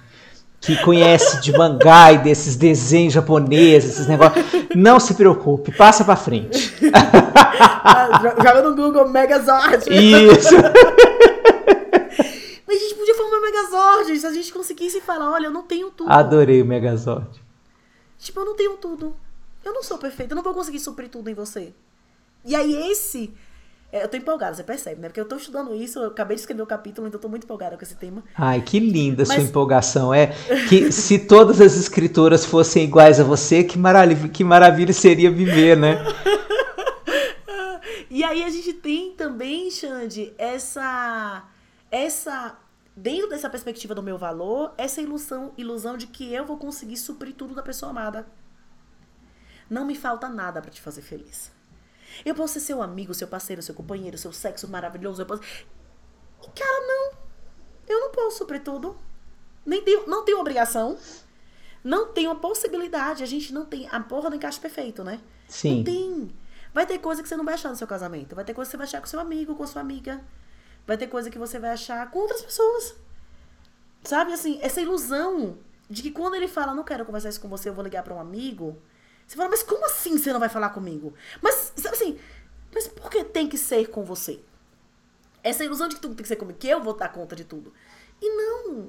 que conhece de mangá e desses desenhos japoneses, esses negócios, não se preocupe, passa para frente. Joga no Google Megazord. Isso. Mas a gente podia formar um Megazord se a gente conseguisse falar, olha, eu não tenho tudo. Adorei o Megazord. Tipo, eu não tenho tudo. Eu não sou perfeita, eu não vou conseguir suprir tudo em você. E aí esse é, eu tô empolgada, você percebe, né? Porque eu tô estudando isso, eu acabei de escrever o capítulo, então eu tô muito empolgada com esse tema. Ai, que linda Mas... sua empolgação. É que se todas as escritoras fossem iguais a você, que maravilha, que maravilha seria viver, né? e aí a gente tem também, Xande, essa essa dentro dessa perspectiva do meu valor, essa ilusão, ilusão de que eu vou conseguir suprir tudo da pessoa amada. Não me falta nada para te fazer feliz. Eu posso ser seu amigo, seu parceiro, seu companheiro, seu sexo maravilhoso. Eu posso... E, cara, não. Eu não posso suprir tudo. Nem tenho, não tenho obrigação. Não tenho a possibilidade. A gente não tem a porra do encaixe perfeito, né? Sim. Não tem. Vai ter coisa que você não vai achar no seu casamento. Vai ter coisa que você vai achar com seu amigo, com sua amiga. Vai ter coisa que você vai achar com outras pessoas. Sabe, assim, essa ilusão de que quando ele fala, não quero conversar isso com você, eu vou ligar para um amigo. Você fala, mas como assim você não vai falar comigo? Mas, sabe assim, mas por que tem que ser com você? Essa ilusão de que tudo tem que ser comigo, que eu vou dar conta de tudo. E não.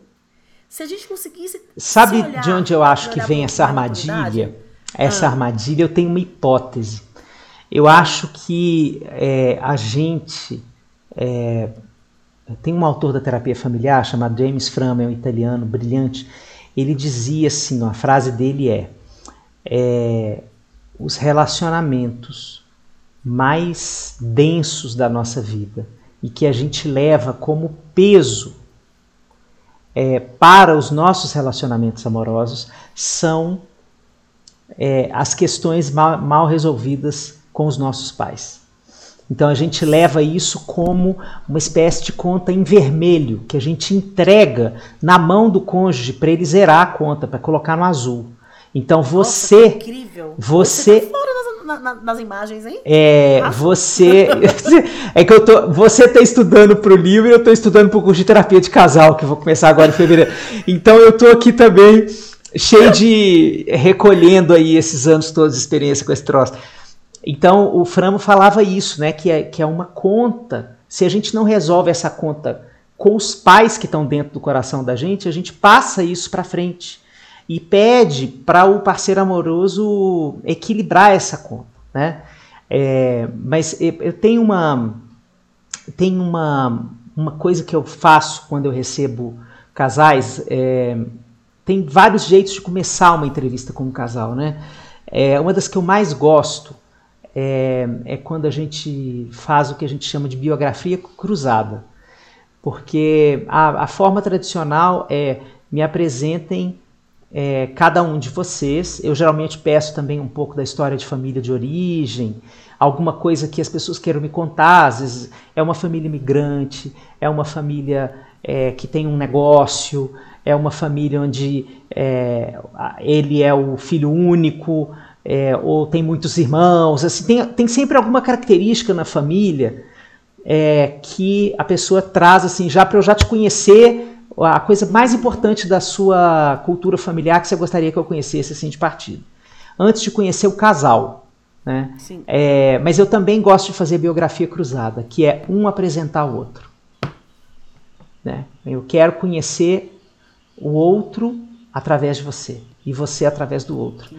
Se a gente conseguisse. Sabe olhar, de onde eu acho que vem essa armadilha? Essa ah. armadilha, eu tenho uma hipótese. Eu acho que é, a gente. É, tem um autor da terapia familiar chamado James Fram, é um italiano brilhante. Ele dizia assim: a frase dele é é, os relacionamentos mais densos da nossa vida e que a gente leva como peso é, para os nossos relacionamentos amorosos são é, as questões mal, mal resolvidas com os nossos pais. Então a gente leva isso como uma espécie de conta em vermelho, que a gente entrega na mão do cônjuge para ele zerar a conta, para colocar no azul. Então você. Nossa, incrível. Você. você tá nas, nas, imagens, hein? É, Nossa. você. é que eu tô. Você tá estudando pro livro e eu tô estudando pro curso de terapia de casal, que eu vou começar agora em fevereiro. Então eu tô aqui também cheio de. recolhendo aí esses anos todos de experiência com esse troço. Então o Framo falava isso, né? Que é, que é uma conta. Se a gente não resolve essa conta com os pais que estão dentro do coração da gente, a gente passa isso para frente e pede para o parceiro amoroso equilibrar essa conta, né? É, mas eu tenho uma tenho uma, uma coisa que eu faço quando eu recebo casais. É, tem vários jeitos de começar uma entrevista com um casal, né? É, uma das que eu mais gosto é, é quando a gente faz o que a gente chama de biografia cruzada. Porque a, a forma tradicional é me apresentem é, cada um de vocês. Eu geralmente peço também um pouco da história de família de origem, alguma coisa que as pessoas queiram me contar. Às vezes é uma família imigrante, é uma família é, que tem um negócio, é uma família onde é, ele é o filho único, é, ou tem muitos irmãos. Assim, tem, tem sempre alguma característica na família é, que a pessoa traz assim, já para eu já te conhecer a coisa mais importante da sua cultura familiar que você gostaria que eu conhecesse assim de partido. Antes de conhecer o casal. Né? É, mas eu também gosto de fazer biografia cruzada, que é um apresentar o outro. Né? Eu quero conhecer o outro através de você e você através do outro.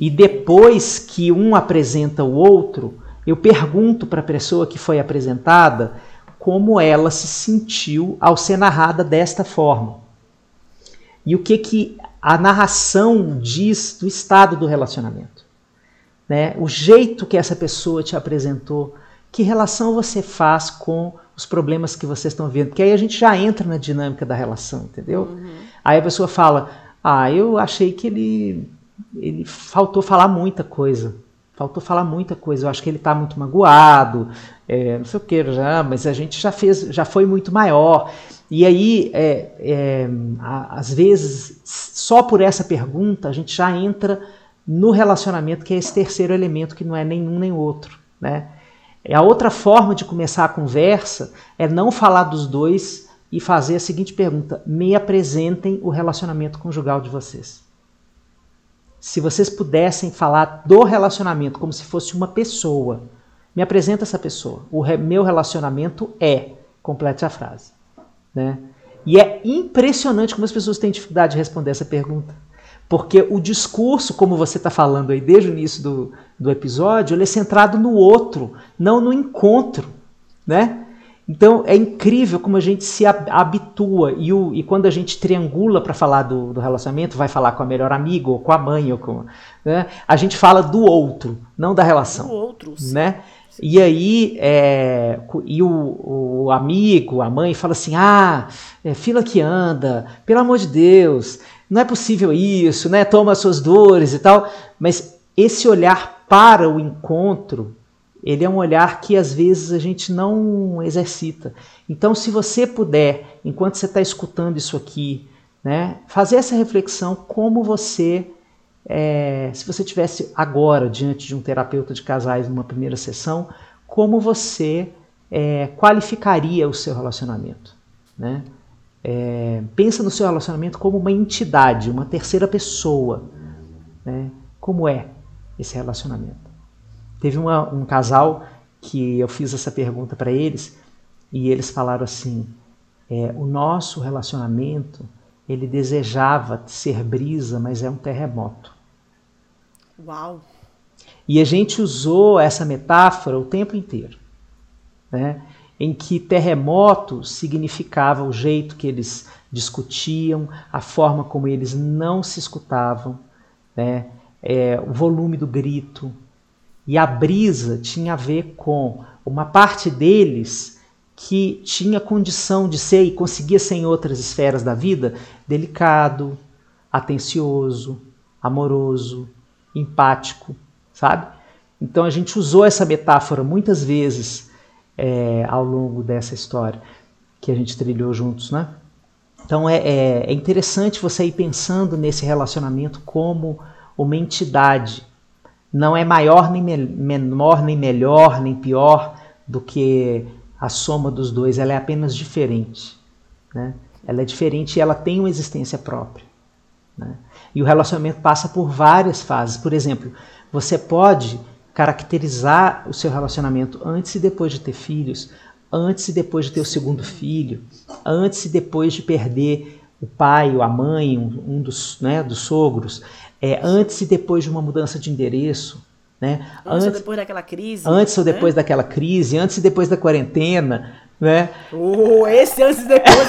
E depois que um apresenta o outro, eu pergunto para a pessoa que foi apresentada como ela se sentiu ao ser narrada desta forma. E o que que a narração diz do estado do relacionamento. Né? O jeito que essa pessoa te apresentou, que relação você faz com os problemas que vocês estão vendo. Porque aí a gente já entra na dinâmica da relação, entendeu? Uhum. Aí a pessoa fala: Ah, eu achei que ele, ele faltou falar muita coisa. Faltou falar muita coisa. Eu acho que ele está muito magoado, é, não sei o que, já, mas a gente já fez, já foi muito maior. E aí, é, é, às vezes, só por essa pergunta, a gente já entra no relacionamento, que é esse terceiro elemento, que não é nenhum nem outro. Né? A outra forma de começar a conversa é não falar dos dois e fazer a seguinte pergunta: me apresentem o relacionamento conjugal de vocês. Se vocês pudessem falar do relacionamento como se fosse uma pessoa, me apresenta essa pessoa. O re meu relacionamento é. Complete a frase. Né? E é impressionante como as pessoas têm dificuldade de responder essa pergunta. Porque o discurso, como você está falando aí desde o início do, do episódio, ele é centrado no outro, não no encontro. Né? Então é incrível como a gente se habitua e, o, e quando a gente triangula para falar do, do, relacionamento, vai falar com a melhor amiga ou com a mãe, ou com, né? a gente fala do outro, não da relação. Do outro. Né? E aí, é, e o, o, amigo, a mãe, fala assim: ah, é, fila que anda, pelo amor de Deus, não é possível isso, né? Toma as suas dores e tal. Mas esse olhar para o encontro ele é um olhar que às vezes a gente não exercita. Então, se você puder, enquanto você está escutando isso aqui, né, fazer essa reflexão como você, é, se você tivesse agora diante de um terapeuta de casais numa primeira sessão, como você é, qualificaria o seu relacionamento, né? É, pensa no seu relacionamento como uma entidade, uma terceira pessoa, né? Como é esse relacionamento? Teve uma, um casal que eu fiz essa pergunta para eles e eles falaram assim: é, o nosso relacionamento ele desejava ser brisa, mas é um terremoto. Uau! E a gente usou essa metáfora o tempo inteiro, né? em que terremoto significava o jeito que eles discutiam, a forma como eles não se escutavam, né? É, o volume do grito, e a brisa tinha a ver com uma parte deles que tinha condição de ser e conseguia ser em outras esferas da vida delicado, atencioso, amoroso, empático, sabe? Então a gente usou essa metáfora muitas vezes é, ao longo dessa história que a gente trilhou juntos, né? Então é, é, é interessante você ir pensando nesse relacionamento como uma entidade não é maior nem menor, nem melhor, nem pior do que a soma dos dois, ela é apenas diferente. Né? Ela é diferente e ela tem uma existência própria. Né? E o relacionamento passa por várias fases. Por exemplo, você pode caracterizar o seu relacionamento antes e depois de ter filhos, antes e depois de ter o segundo filho, antes e depois de perder o pai ou a mãe, um, um dos, né, dos sogros é, antes e depois de uma mudança de endereço. Né? Antes, antes ou depois daquela crise. Antes ou né? depois daquela crise, antes e depois da quarentena. Né? Oh, esse antes e depois,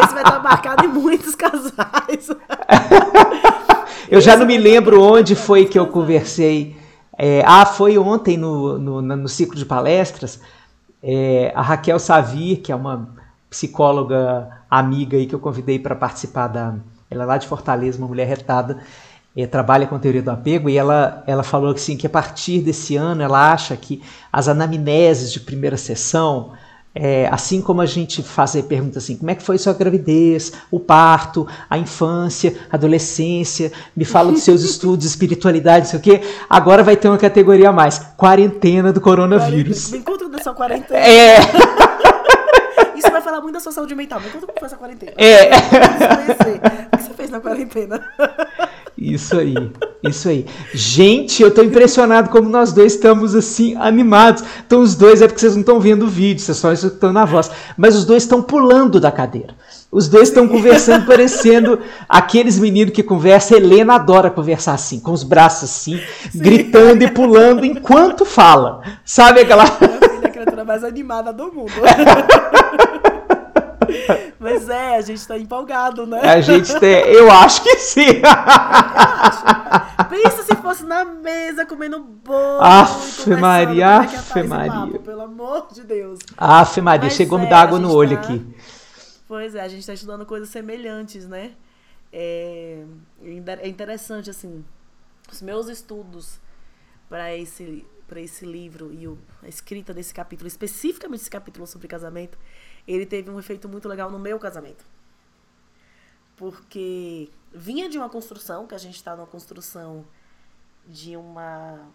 esse vai estar marcado em muitos casais. eu esse já não me lembro onde foi que eu conversei. É, ah, foi ontem no, no, no ciclo de palestras. É, a Raquel Savir, que é uma psicóloga amiga aí que eu convidei para participar da, ela é lá de Fortaleza, uma mulher retada, é, trabalha com teoria do apego e ela, ela falou assim, que a partir desse ano ela acha que as anamneses de primeira sessão, é, assim como a gente faz pergunta assim, como é que foi sua gravidez, o parto, a infância, a adolescência, me fala dos seus estudos, espiritualidade, não sei o quê, agora vai ter uma categoria a mais, quarentena do coronavírus. Me conta dessa quarentena. É... fala muito da sua saúde mental. Me conta como foi essa quarentena. É. O que você fez na quarentena? Isso aí, isso aí. Gente, eu tô impressionado como nós dois estamos assim animados. Então os dois é porque vocês não estão vendo o vídeo, vocês só estão na voz. Mas os dois estão pulando da cadeira. Os dois estão conversando parecendo aqueles meninos que conversam. Helena adora conversar assim, com os braços assim, Sim. gritando e pulando enquanto fala. Sabe aquela. Minha filha é a criatura mais animada do mundo. Mas é, a gente tá empolgado, né? A gente tem, eu acho que sim. Pensa se fosse na mesa comendo bolo. Afe Maria, é Afe Maria. Papo, pelo amor de Deus. Afe Maria, Mas chegou é, me dar água no olho tá... aqui. Pois é, a gente tá estudando coisas semelhantes, né? É, é interessante, assim, os meus estudos para esse, esse livro e o, a escrita desse capítulo, especificamente esse capítulo sobre casamento, ele teve um efeito muito legal no meu casamento. Porque vinha de uma construção, que a gente está numa construção de uma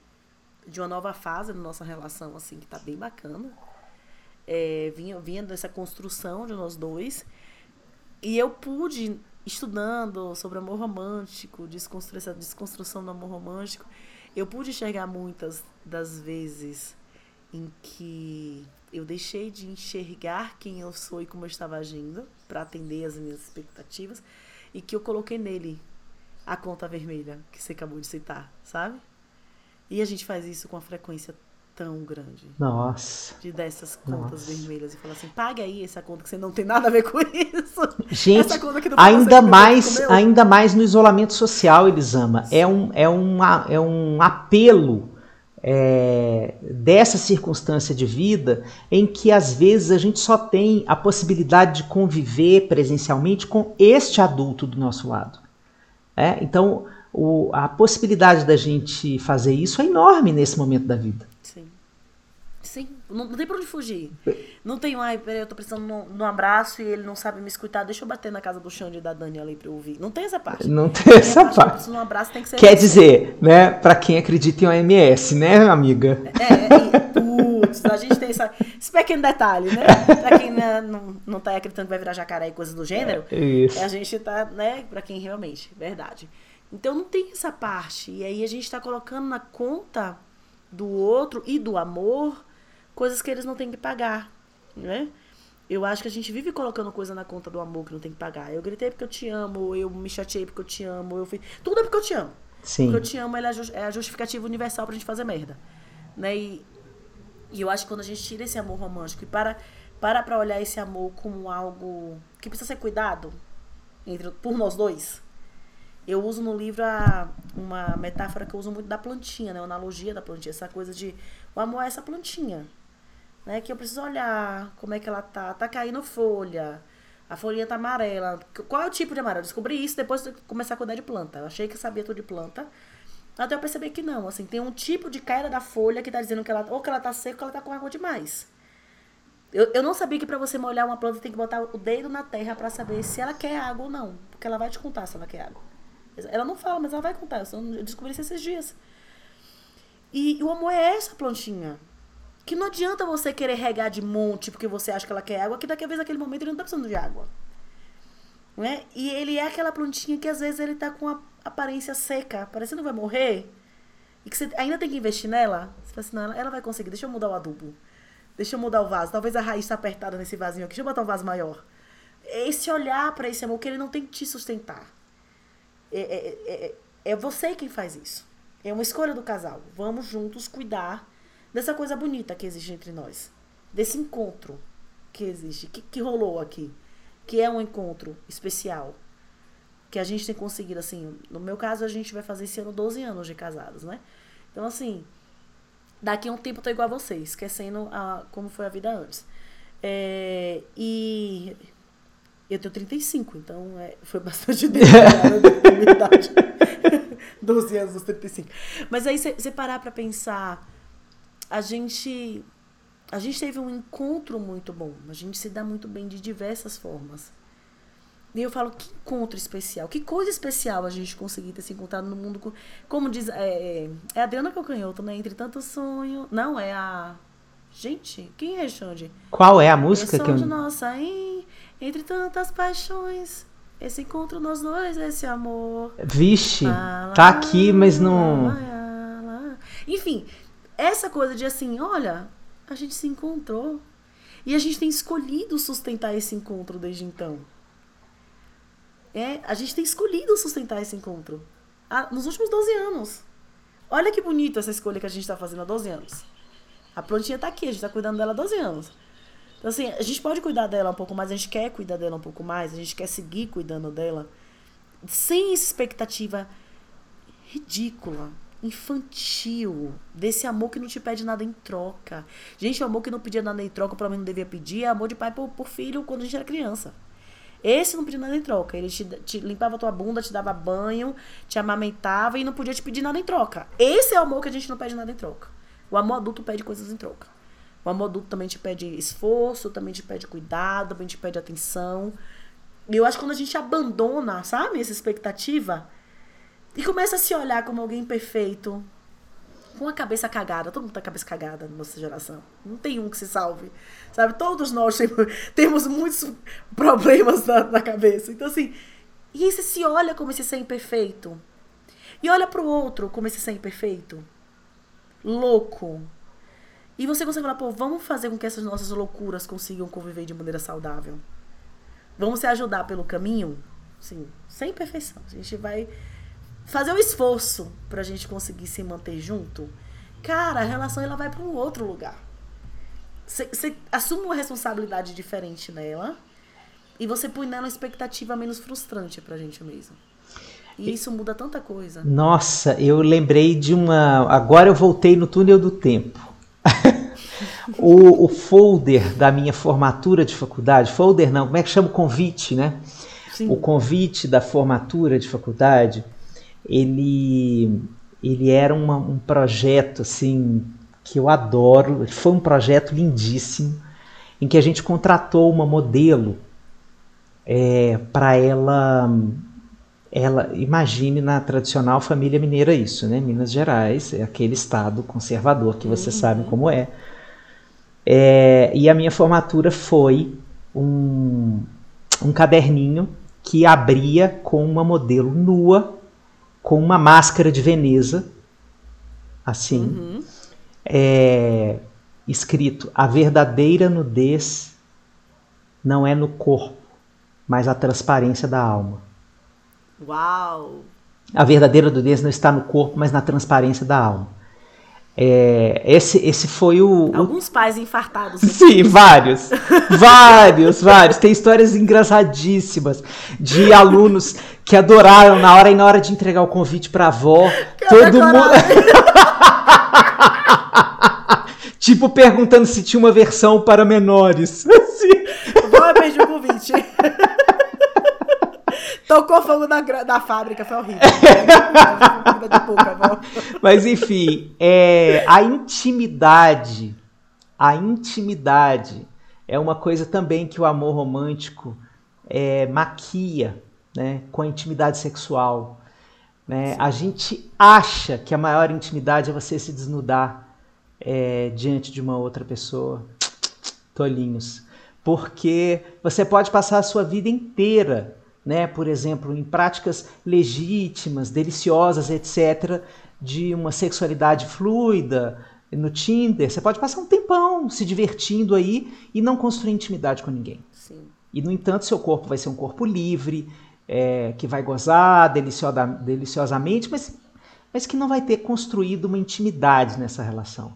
de uma nova fase na nossa relação, assim, que tá bem bacana. É, vinha, vinha dessa construção de nós dois. E eu pude, estudando sobre amor romântico, desconstrução, desconstrução do amor romântico, eu pude enxergar muitas das vezes em que eu deixei de enxergar quem eu sou e como eu estava agindo para atender as minhas expectativas e que eu coloquei nele a conta vermelha que você acabou de citar, sabe? E a gente faz isso com uma frequência tão grande. Nossa. De dessas contas Nossa. vermelhas e falar assim, pague aí essa conta que você não tem nada a ver com isso. Gente, ainda mais, ainda mais no isolamento social, Elisama. É um, é, uma, é um apelo é, dessa circunstância de vida em que às vezes a gente só tem a possibilidade de conviver presencialmente com este adulto do nosso lado. É? Então, o, a possibilidade da gente fazer isso é enorme nesse momento da vida. Sim, não, não tem pra onde fugir. Não tem, ai, peraí, eu tô precisando de um abraço e ele não sabe me escutar, deixa eu bater na casa do Xande da Dani ali pra eu ouvir. Não tem essa parte. Não tem essa parte. parte. Um abraço tem que ser Quer dizer, né, pra quem acredita em OMS, né, amiga? É, é putz, a gente tem essa, esse pequeno detalhe, né? Pra quem né, não, não tá acreditando que vai virar jacaré e coisas do gênero, é, isso. a gente tá, né, pra quem realmente, verdade. Então não tem essa parte. E aí a gente tá colocando na conta do outro e do amor coisas que eles não têm que pagar, né? Eu acho que a gente vive colocando coisa na conta do amor que não tem que pagar. Eu gritei porque eu te amo, eu me chateei porque eu te amo, eu fiz... Tudo é porque eu te amo. Sim. Porque eu te amo, ela é a justificativa universal pra gente fazer merda. Né? E, e eu acho que quando a gente tira esse amor romântico e para, para pra olhar esse amor como algo que precisa ser cuidado entre, por nós dois, eu uso no livro a, uma metáfora que eu uso muito da plantinha, né? Uma analogia da plantinha. Essa coisa de o amor é essa plantinha né? Que eu preciso olhar como é que ela tá. Tá caindo folha. A folhinha tá amarela. Qual é o tipo de amarelo? Descobri isso depois de começar a cuidar de planta. Eu achei que sabia tudo de planta. Até eu percebi que não. Assim, tem um tipo de queda da folha que tá dizendo que ela ou que ela tá seca ou que ela tá com água demais. Eu, eu não sabia que para você molhar uma planta tem que botar o dedo na terra para saber se ela quer água ou não. Porque ela vai te contar se ela quer água. Ela não fala, mas ela vai contar. Eu descobri isso esses dias. E o amor é essa plantinha. Que não adianta você querer regar de monte porque você acha que ela quer água, que daqui a vez naquele momento ele não tá precisando de água. Né? E ele é aquela plantinha que às vezes ele tá com a aparência seca, parecendo que vai morrer. E que você ainda tem que investir nela. Você fala assim, não, ela vai conseguir, deixa eu mudar o adubo. Deixa eu mudar o vaso. Talvez a raiz tá apertada nesse vasinho aqui. Deixa eu botar um vaso maior. Esse olhar para esse amor que ele não tem que te sustentar. É, é, é, é você quem faz isso. É uma escolha do casal. Vamos juntos cuidar dessa coisa bonita que existe entre nós. Desse encontro que existe, que, que rolou aqui. Que é um encontro especial. Que a gente tem conseguido, assim. No meu caso, a gente vai fazer esse ano 12 anos de casados, né? Então, assim. Daqui a um tempo eu tô igual a vocês, esquecendo a, como foi a vida antes. É, e eu tenho 35, então é, foi bastante tempo da minha idade. 12 anos dos 35. Mas aí você parar pra pensar a gente a gente teve um encontro muito bom. A gente se dá muito bem de diversas formas. E eu falo, que encontro especial, que coisa especial a gente conseguir ter se encontrado no mundo. Com, como diz. É, é a Adriana Calcanhoto, né? Entre tanto sonho. Não, é a. Gente, quem é Xande? Qual é a música que eu... nossa, hein? Entre tantas paixões, esse encontro nós dois, esse amor. Vixe, ah, tá aqui, mas não. Enfim, essa coisa de assim, olha, a gente se encontrou. E a gente tem escolhido sustentar esse encontro desde então. É, a gente tem escolhido sustentar esse encontro. Ah, nos últimos 12 anos. Olha que bonito essa escolha que a gente está fazendo há 12 anos. A plantinha está aqui, a gente está cuidando dela há 12 anos. Então, assim, a gente pode cuidar dela um pouco mais, a gente quer cuidar dela um pouco mais, a gente quer seguir cuidando dela, sem expectativa ridícula, infantil, desse amor que não te pede nada em troca. Gente, o amor que não pedia nada em troca, pelo menos não devia pedir, é amor de pai por, por filho quando a gente era criança. Esse não pedia nada em troca. Ele te, te limpava tua bunda, te dava banho, te amamentava e não podia te pedir nada em troca. Esse é o amor que a gente não pede nada em troca. O amor adulto pede coisas em troca. O amor adulto também te pede esforço, também te pede cuidado, também te pede atenção. E eu acho que quando a gente abandona, sabe, essa expectativa e começa a se olhar como alguém perfeito, com a cabeça cagada, todo mundo tá cabeça cagada na nossa geração. Não tem um que se salve. Sabe? Todos nós temos, muitos problemas na, na cabeça. Então, assim, e aí você se olha como esse ser imperfeito. E olha pro outro como esse ser imperfeito. Louco, e você consegue falar, pô, vamos fazer com que essas nossas loucuras consigam conviver de maneira saudável. Vamos se ajudar pelo caminho? Sim, sem perfeição. A gente vai fazer o um esforço pra gente conseguir se manter junto. Cara, a relação ela vai para um outro lugar. Você assume uma responsabilidade diferente nela e você põe nela uma expectativa menos frustrante pra gente mesmo. E isso muda tanta coisa. Nossa, eu lembrei de uma. Agora eu voltei no túnel do tempo. o, o, folder da minha formatura de faculdade, folder não, como é que chama o convite, né? Sim. O convite da formatura de faculdade, ele, ele era uma, um projeto assim que eu adoro, foi um projeto lindíssimo, em que a gente contratou uma modelo é, para ela ela imagine na tradicional família mineira isso, né? Minas Gerais é aquele estado conservador que vocês uhum. sabem como é. é. E a minha formatura foi um, um caderninho que abria com uma modelo nua, com uma máscara de Veneza, assim, uhum. é, escrito: a verdadeira nudez não é no corpo, mas a transparência da alma. Uau! A verdadeira nudez não está no corpo, mas na transparência da alma. É, esse, esse foi o. Alguns pais infartados. Sim, vários. vários, vários. Tem histórias engraçadíssimas de alunos que adoraram na hora e na hora de entregar o convite para a avó. todo mundo. tipo perguntando se tinha uma versão para menores. Assim. Vó, beijo o convite. Tocou fogo na, na fábrica, foi horrível. Mas enfim, é, a intimidade, a intimidade é uma coisa também que o amor romântico é, maquia, né, com a intimidade sexual. Né? A gente acha que a maior intimidade é você se desnudar é, diante de uma outra pessoa. Tolinhos. Porque você pode passar a sua vida inteira né, por exemplo, em práticas legítimas, deliciosas, etc., de uma sexualidade fluida no Tinder, você pode passar um tempão se divertindo aí e não construir intimidade com ninguém. Sim. E, no entanto, seu corpo vai ser um corpo livre, é, que vai gozar deliciosa, deliciosamente, mas, mas que não vai ter construído uma intimidade nessa relação.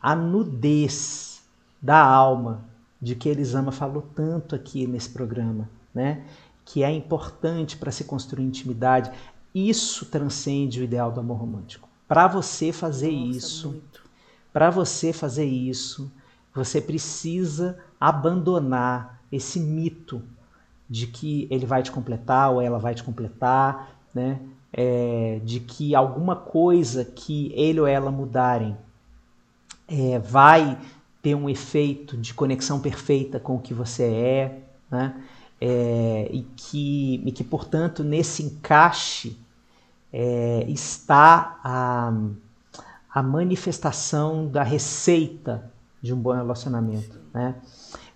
A nudez da alma, de que Elisama falou tanto aqui nesse programa, né? Que é importante para se construir intimidade, isso transcende o ideal do amor romântico. Para você fazer Nossa, isso, para você fazer isso, você precisa abandonar esse mito de que ele vai te completar ou ela vai te completar, né? É, de que alguma coisa que ele ou ela mudarem é, vai ter um efeito de conexão perfeita com o que você é, né? É, e, que, e que, portanto, nesse encaixe é, está a, a manifestação da receita de um bom relacionamento, né?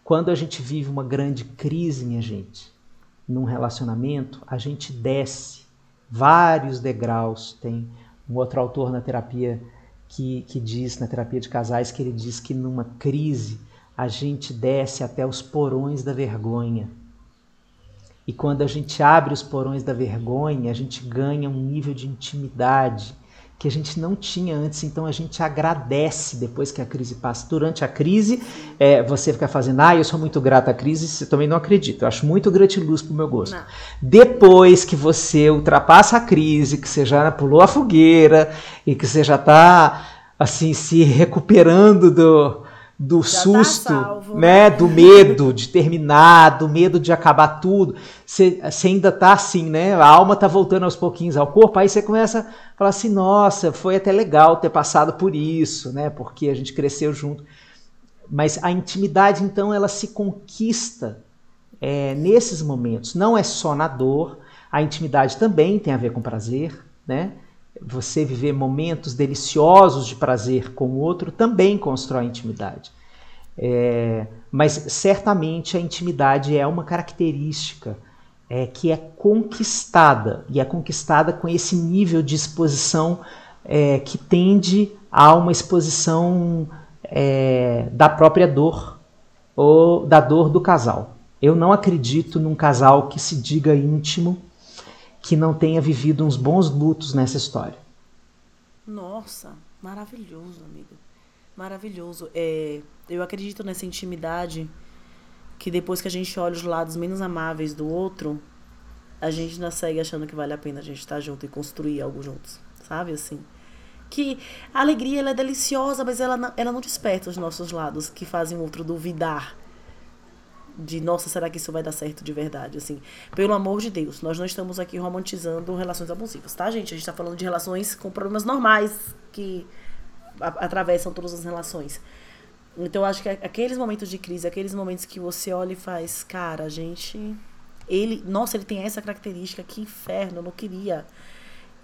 Quando a gente vive uma grande crise, minha gente, num relacionamento, a gente desce vários degraus. Tem um outro autor na terapia que, que diz, na terapia de casais, que ele diz que numa crise a gente desce até os porões da vergonha. E quando a gente abre os porões da vergonha, a gente ganha um nível de intimidade que a gente não tinha antes, então a gente agradece depois que a crise passa. Durante a crise, é, você fica fazendo, ah, eu sou muito grata à crise, você também não acredita. Eu acho muito gratiluz pro meu gosto. Não. Depois que você ultrapassa a crise, que você já pulou a fogueira e que você já está assim se recuperando do, do Já tá susto, tá né? Do medo de terminar, do medo de acabar tudo. Você, ainda tá assim, né? A alma tá voltando aos pouquinhos ao corpo, aí você começa a falar assim: nossa, foi até legal ter passado por isso, né? Porque a gente cresceu junto. Mas a intimidade, então, ela se conquista é, nesses momentos. Não é só na dor, a intimidade também tem a ver com prazer, né? Você viver momentos deliciosos de prazer com o outro também constrói intimidade. É, mas certamente a intimidade é uma característica é, que é conquistada e é conquistada com esse nível de exposição é, que tende a uma exposição é, da própria dor ou da dor do casal. Eu não acredito num casal que se diga íntimo que não tenha vivido uns bons lutos nessa história. Nossa, maravilhoso, amigo. Maravilhoso. É, eu acredito nessa intimidade que depois que a gente olha os lados menos amáveis do outro, a gente ainda segue achando que vale a pena a gente estar junto e construir algo juntos. Sabe assim? Que a alegria ela é deliciosa, mas ela, ela não desperta os nossos lados que fazem o outro duvidar de nossa, será que isso vai dar certo de verdade? Assim, pelo amor de Deus, nós não estamos aqui romantizando relações abusivas, tá, gente? A gente está falando de relações com problemas normais que atravessam todas as relações. Então, eu acho que aqueles momentos de crise, aqueles momentos que você olha e faz, cara, a gente. Ele, nossa, ele tem essa característica, que inferno, eu não queria.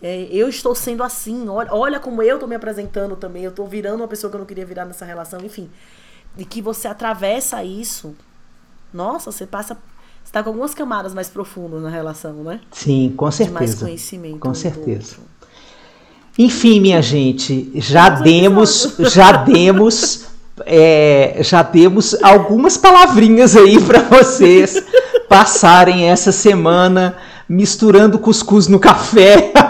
É, eu estou sendo assim, olha, olha como eu estou me apresentando também, eu estou virando uma pessoa que eu não queria virar nessa relação, enfim. E que você atravessa isso nossa, você passa. Você tá com algumas camadas mais profundas na relação, né? Sim, com certeza. De mais conhecimento. Com certeza. Enfim, minha gente, já demos, já demos, é, já demos algumas palavrinhas aí para vocês passarem essa semana misturando cuscuz no café.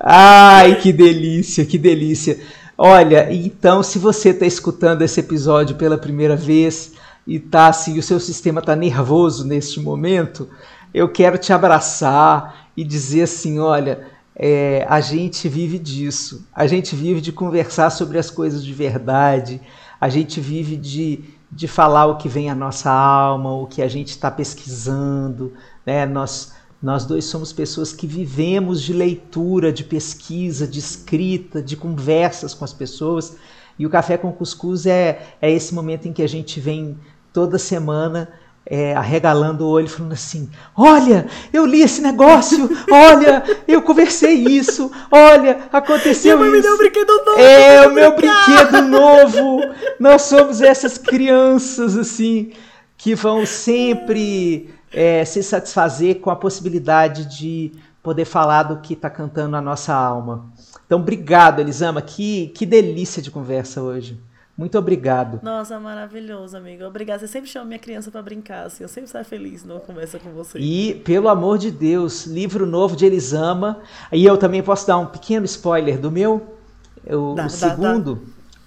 Ai, que delícia, que delícia. Olha, então se você está escutando esse episódio pela primeira vez e tá assim, o seu sistema está nervoso neste momento, eu quero te abraçar e dizer assim, olha, é, a gente vive disso, a gente vive de conversar sobre as coisas de verdade, a gente vive de, de falar o que vem à nossa alma, o que a gente está pesquisando, né? Nós nós dois somos pessoas que vivemos de leitura, de pesquisa, de escrita, de conversas com as pessoas. E o Café com Cuscuz é, é esse momento em que a gente vem toda semana é, arregalando o olho, falando assim: Olha, eu li esse negócio, olha, eu conversei isso, olha, aconteceu isso. Me deu um brinquedo novo. É, o meu brinquedo novo. Nós somos essas crianças, assim, que vão sempre é, se satisfazer com a possibilidade de poder falar do que está cantando a nossa alma. Então, obrigado, Elisama. Que, que delícia de conversa hoje. Muito obrigado. Nossa, maravilhoso, amigo. Obrigado. Você sempre chama minha criança para brincar, assim. Eu sempre saio feliz numa conversa com você. E, pelo amor de Deus, livro novo de Elisama. E eu também posso dar um pequeno spoiler do meu. Eu, dá, o segundo, dá.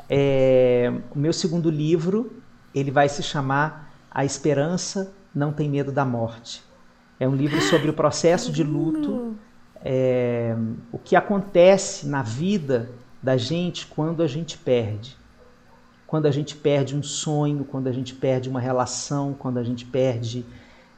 É, o meu segundo livro, ele vai se chamar A Esperança não Tem Medo da Morte. É um livro sobre o processo de luto, é, o que acontece na vida da gente quando a gente perde. Quando a gente perde um sonho, quando a gente perde uma relação, quando a gente perde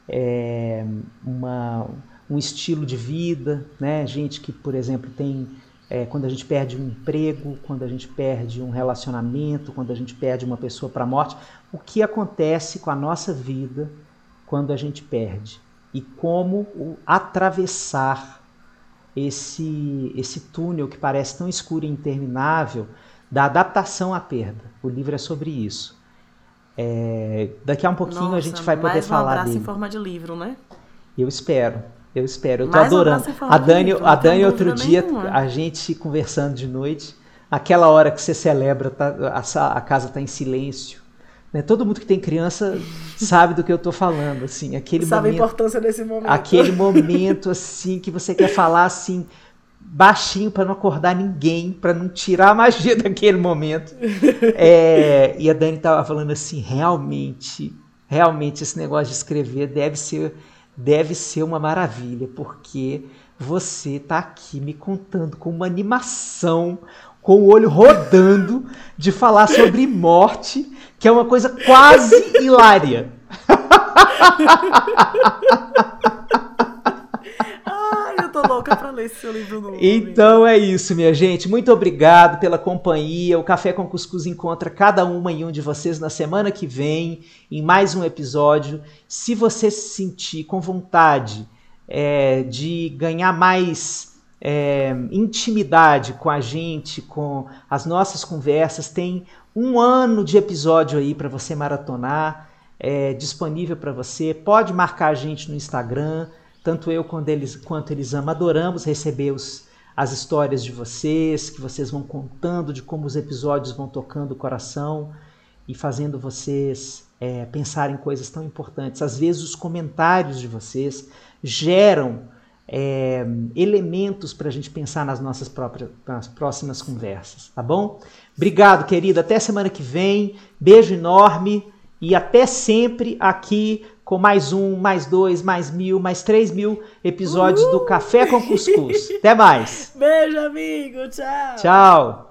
é, uma, um estilo de vida, né? Gente que, por exemplo, tem é, quando a gente perde um emprego, quando a gente perde um relacionamento, quando a gente perde uma pessoa para a morte, o que acontece com a nossa vida quando a gente perde e como atravessar esse, esse túnel que parece tão escuro e interminável da adaptação à perda. O livro é sobre isso. É, daqui a um pouquinho Nossa, a gente vai poder falar um abraço dele. em forma de livro, né? Eu espero. Eu espero. Eu tô mais adorando. A Dani, livro, a Dani outro dia, nenhuma. a gente conversando de noite, aquela hora que você celebra, tá, a, a casa está em silêncio. Né? Todo mundo que tem criança sabe do que eu estou falando, assim, aquele sabe momento, a importância desse momento. Aquele momento assim que você quer falar assim baixinho para não acordar ninguém, para não tirar a magia daquele momento. É, e a Dani estava falando assim, realmente, realmente esse negócio de escrever deve ser deve ser uma maravilha, porque você está aqui me contando com uma animação, com o olho rodando, de falar sobre morte, que é uma coisa quase hilária. tô louca pra ler esse seu livro novo. Então é isso, minha gente. Muito obrigado pela companhia. O Café com Cuscuz encontra cada uma e um de vocês na semana que vem, em mais um episódio. Se você se sentir com vontade é, de ganhar mais é, intimidade com a gente, com as nossas conversas, tem um ano de episódio aí para você maratonar. É, disponível para você. Pode marcar a gente no Instagram, tanto eu quanto eles, quanto eles adoramos receber os, as histórias de vocês, que vocês vão contando de como os episódios vão tocando o coração e fazendo vocês é, pensar em coisas tão importantes. Às vezes os comentários de vocês geram é, elementos para a gente pensar nas nossas próprias nas próximas conversas, tá bom? Obrigado, querida. Até semana que vem. Beijo enorme e até sempre aqui com mais um, mais dois, mais mil, mais três mil episódios Uhul. do Café com Cuscuz. Até mais. Beijo, amigo. Tchau. Tchau.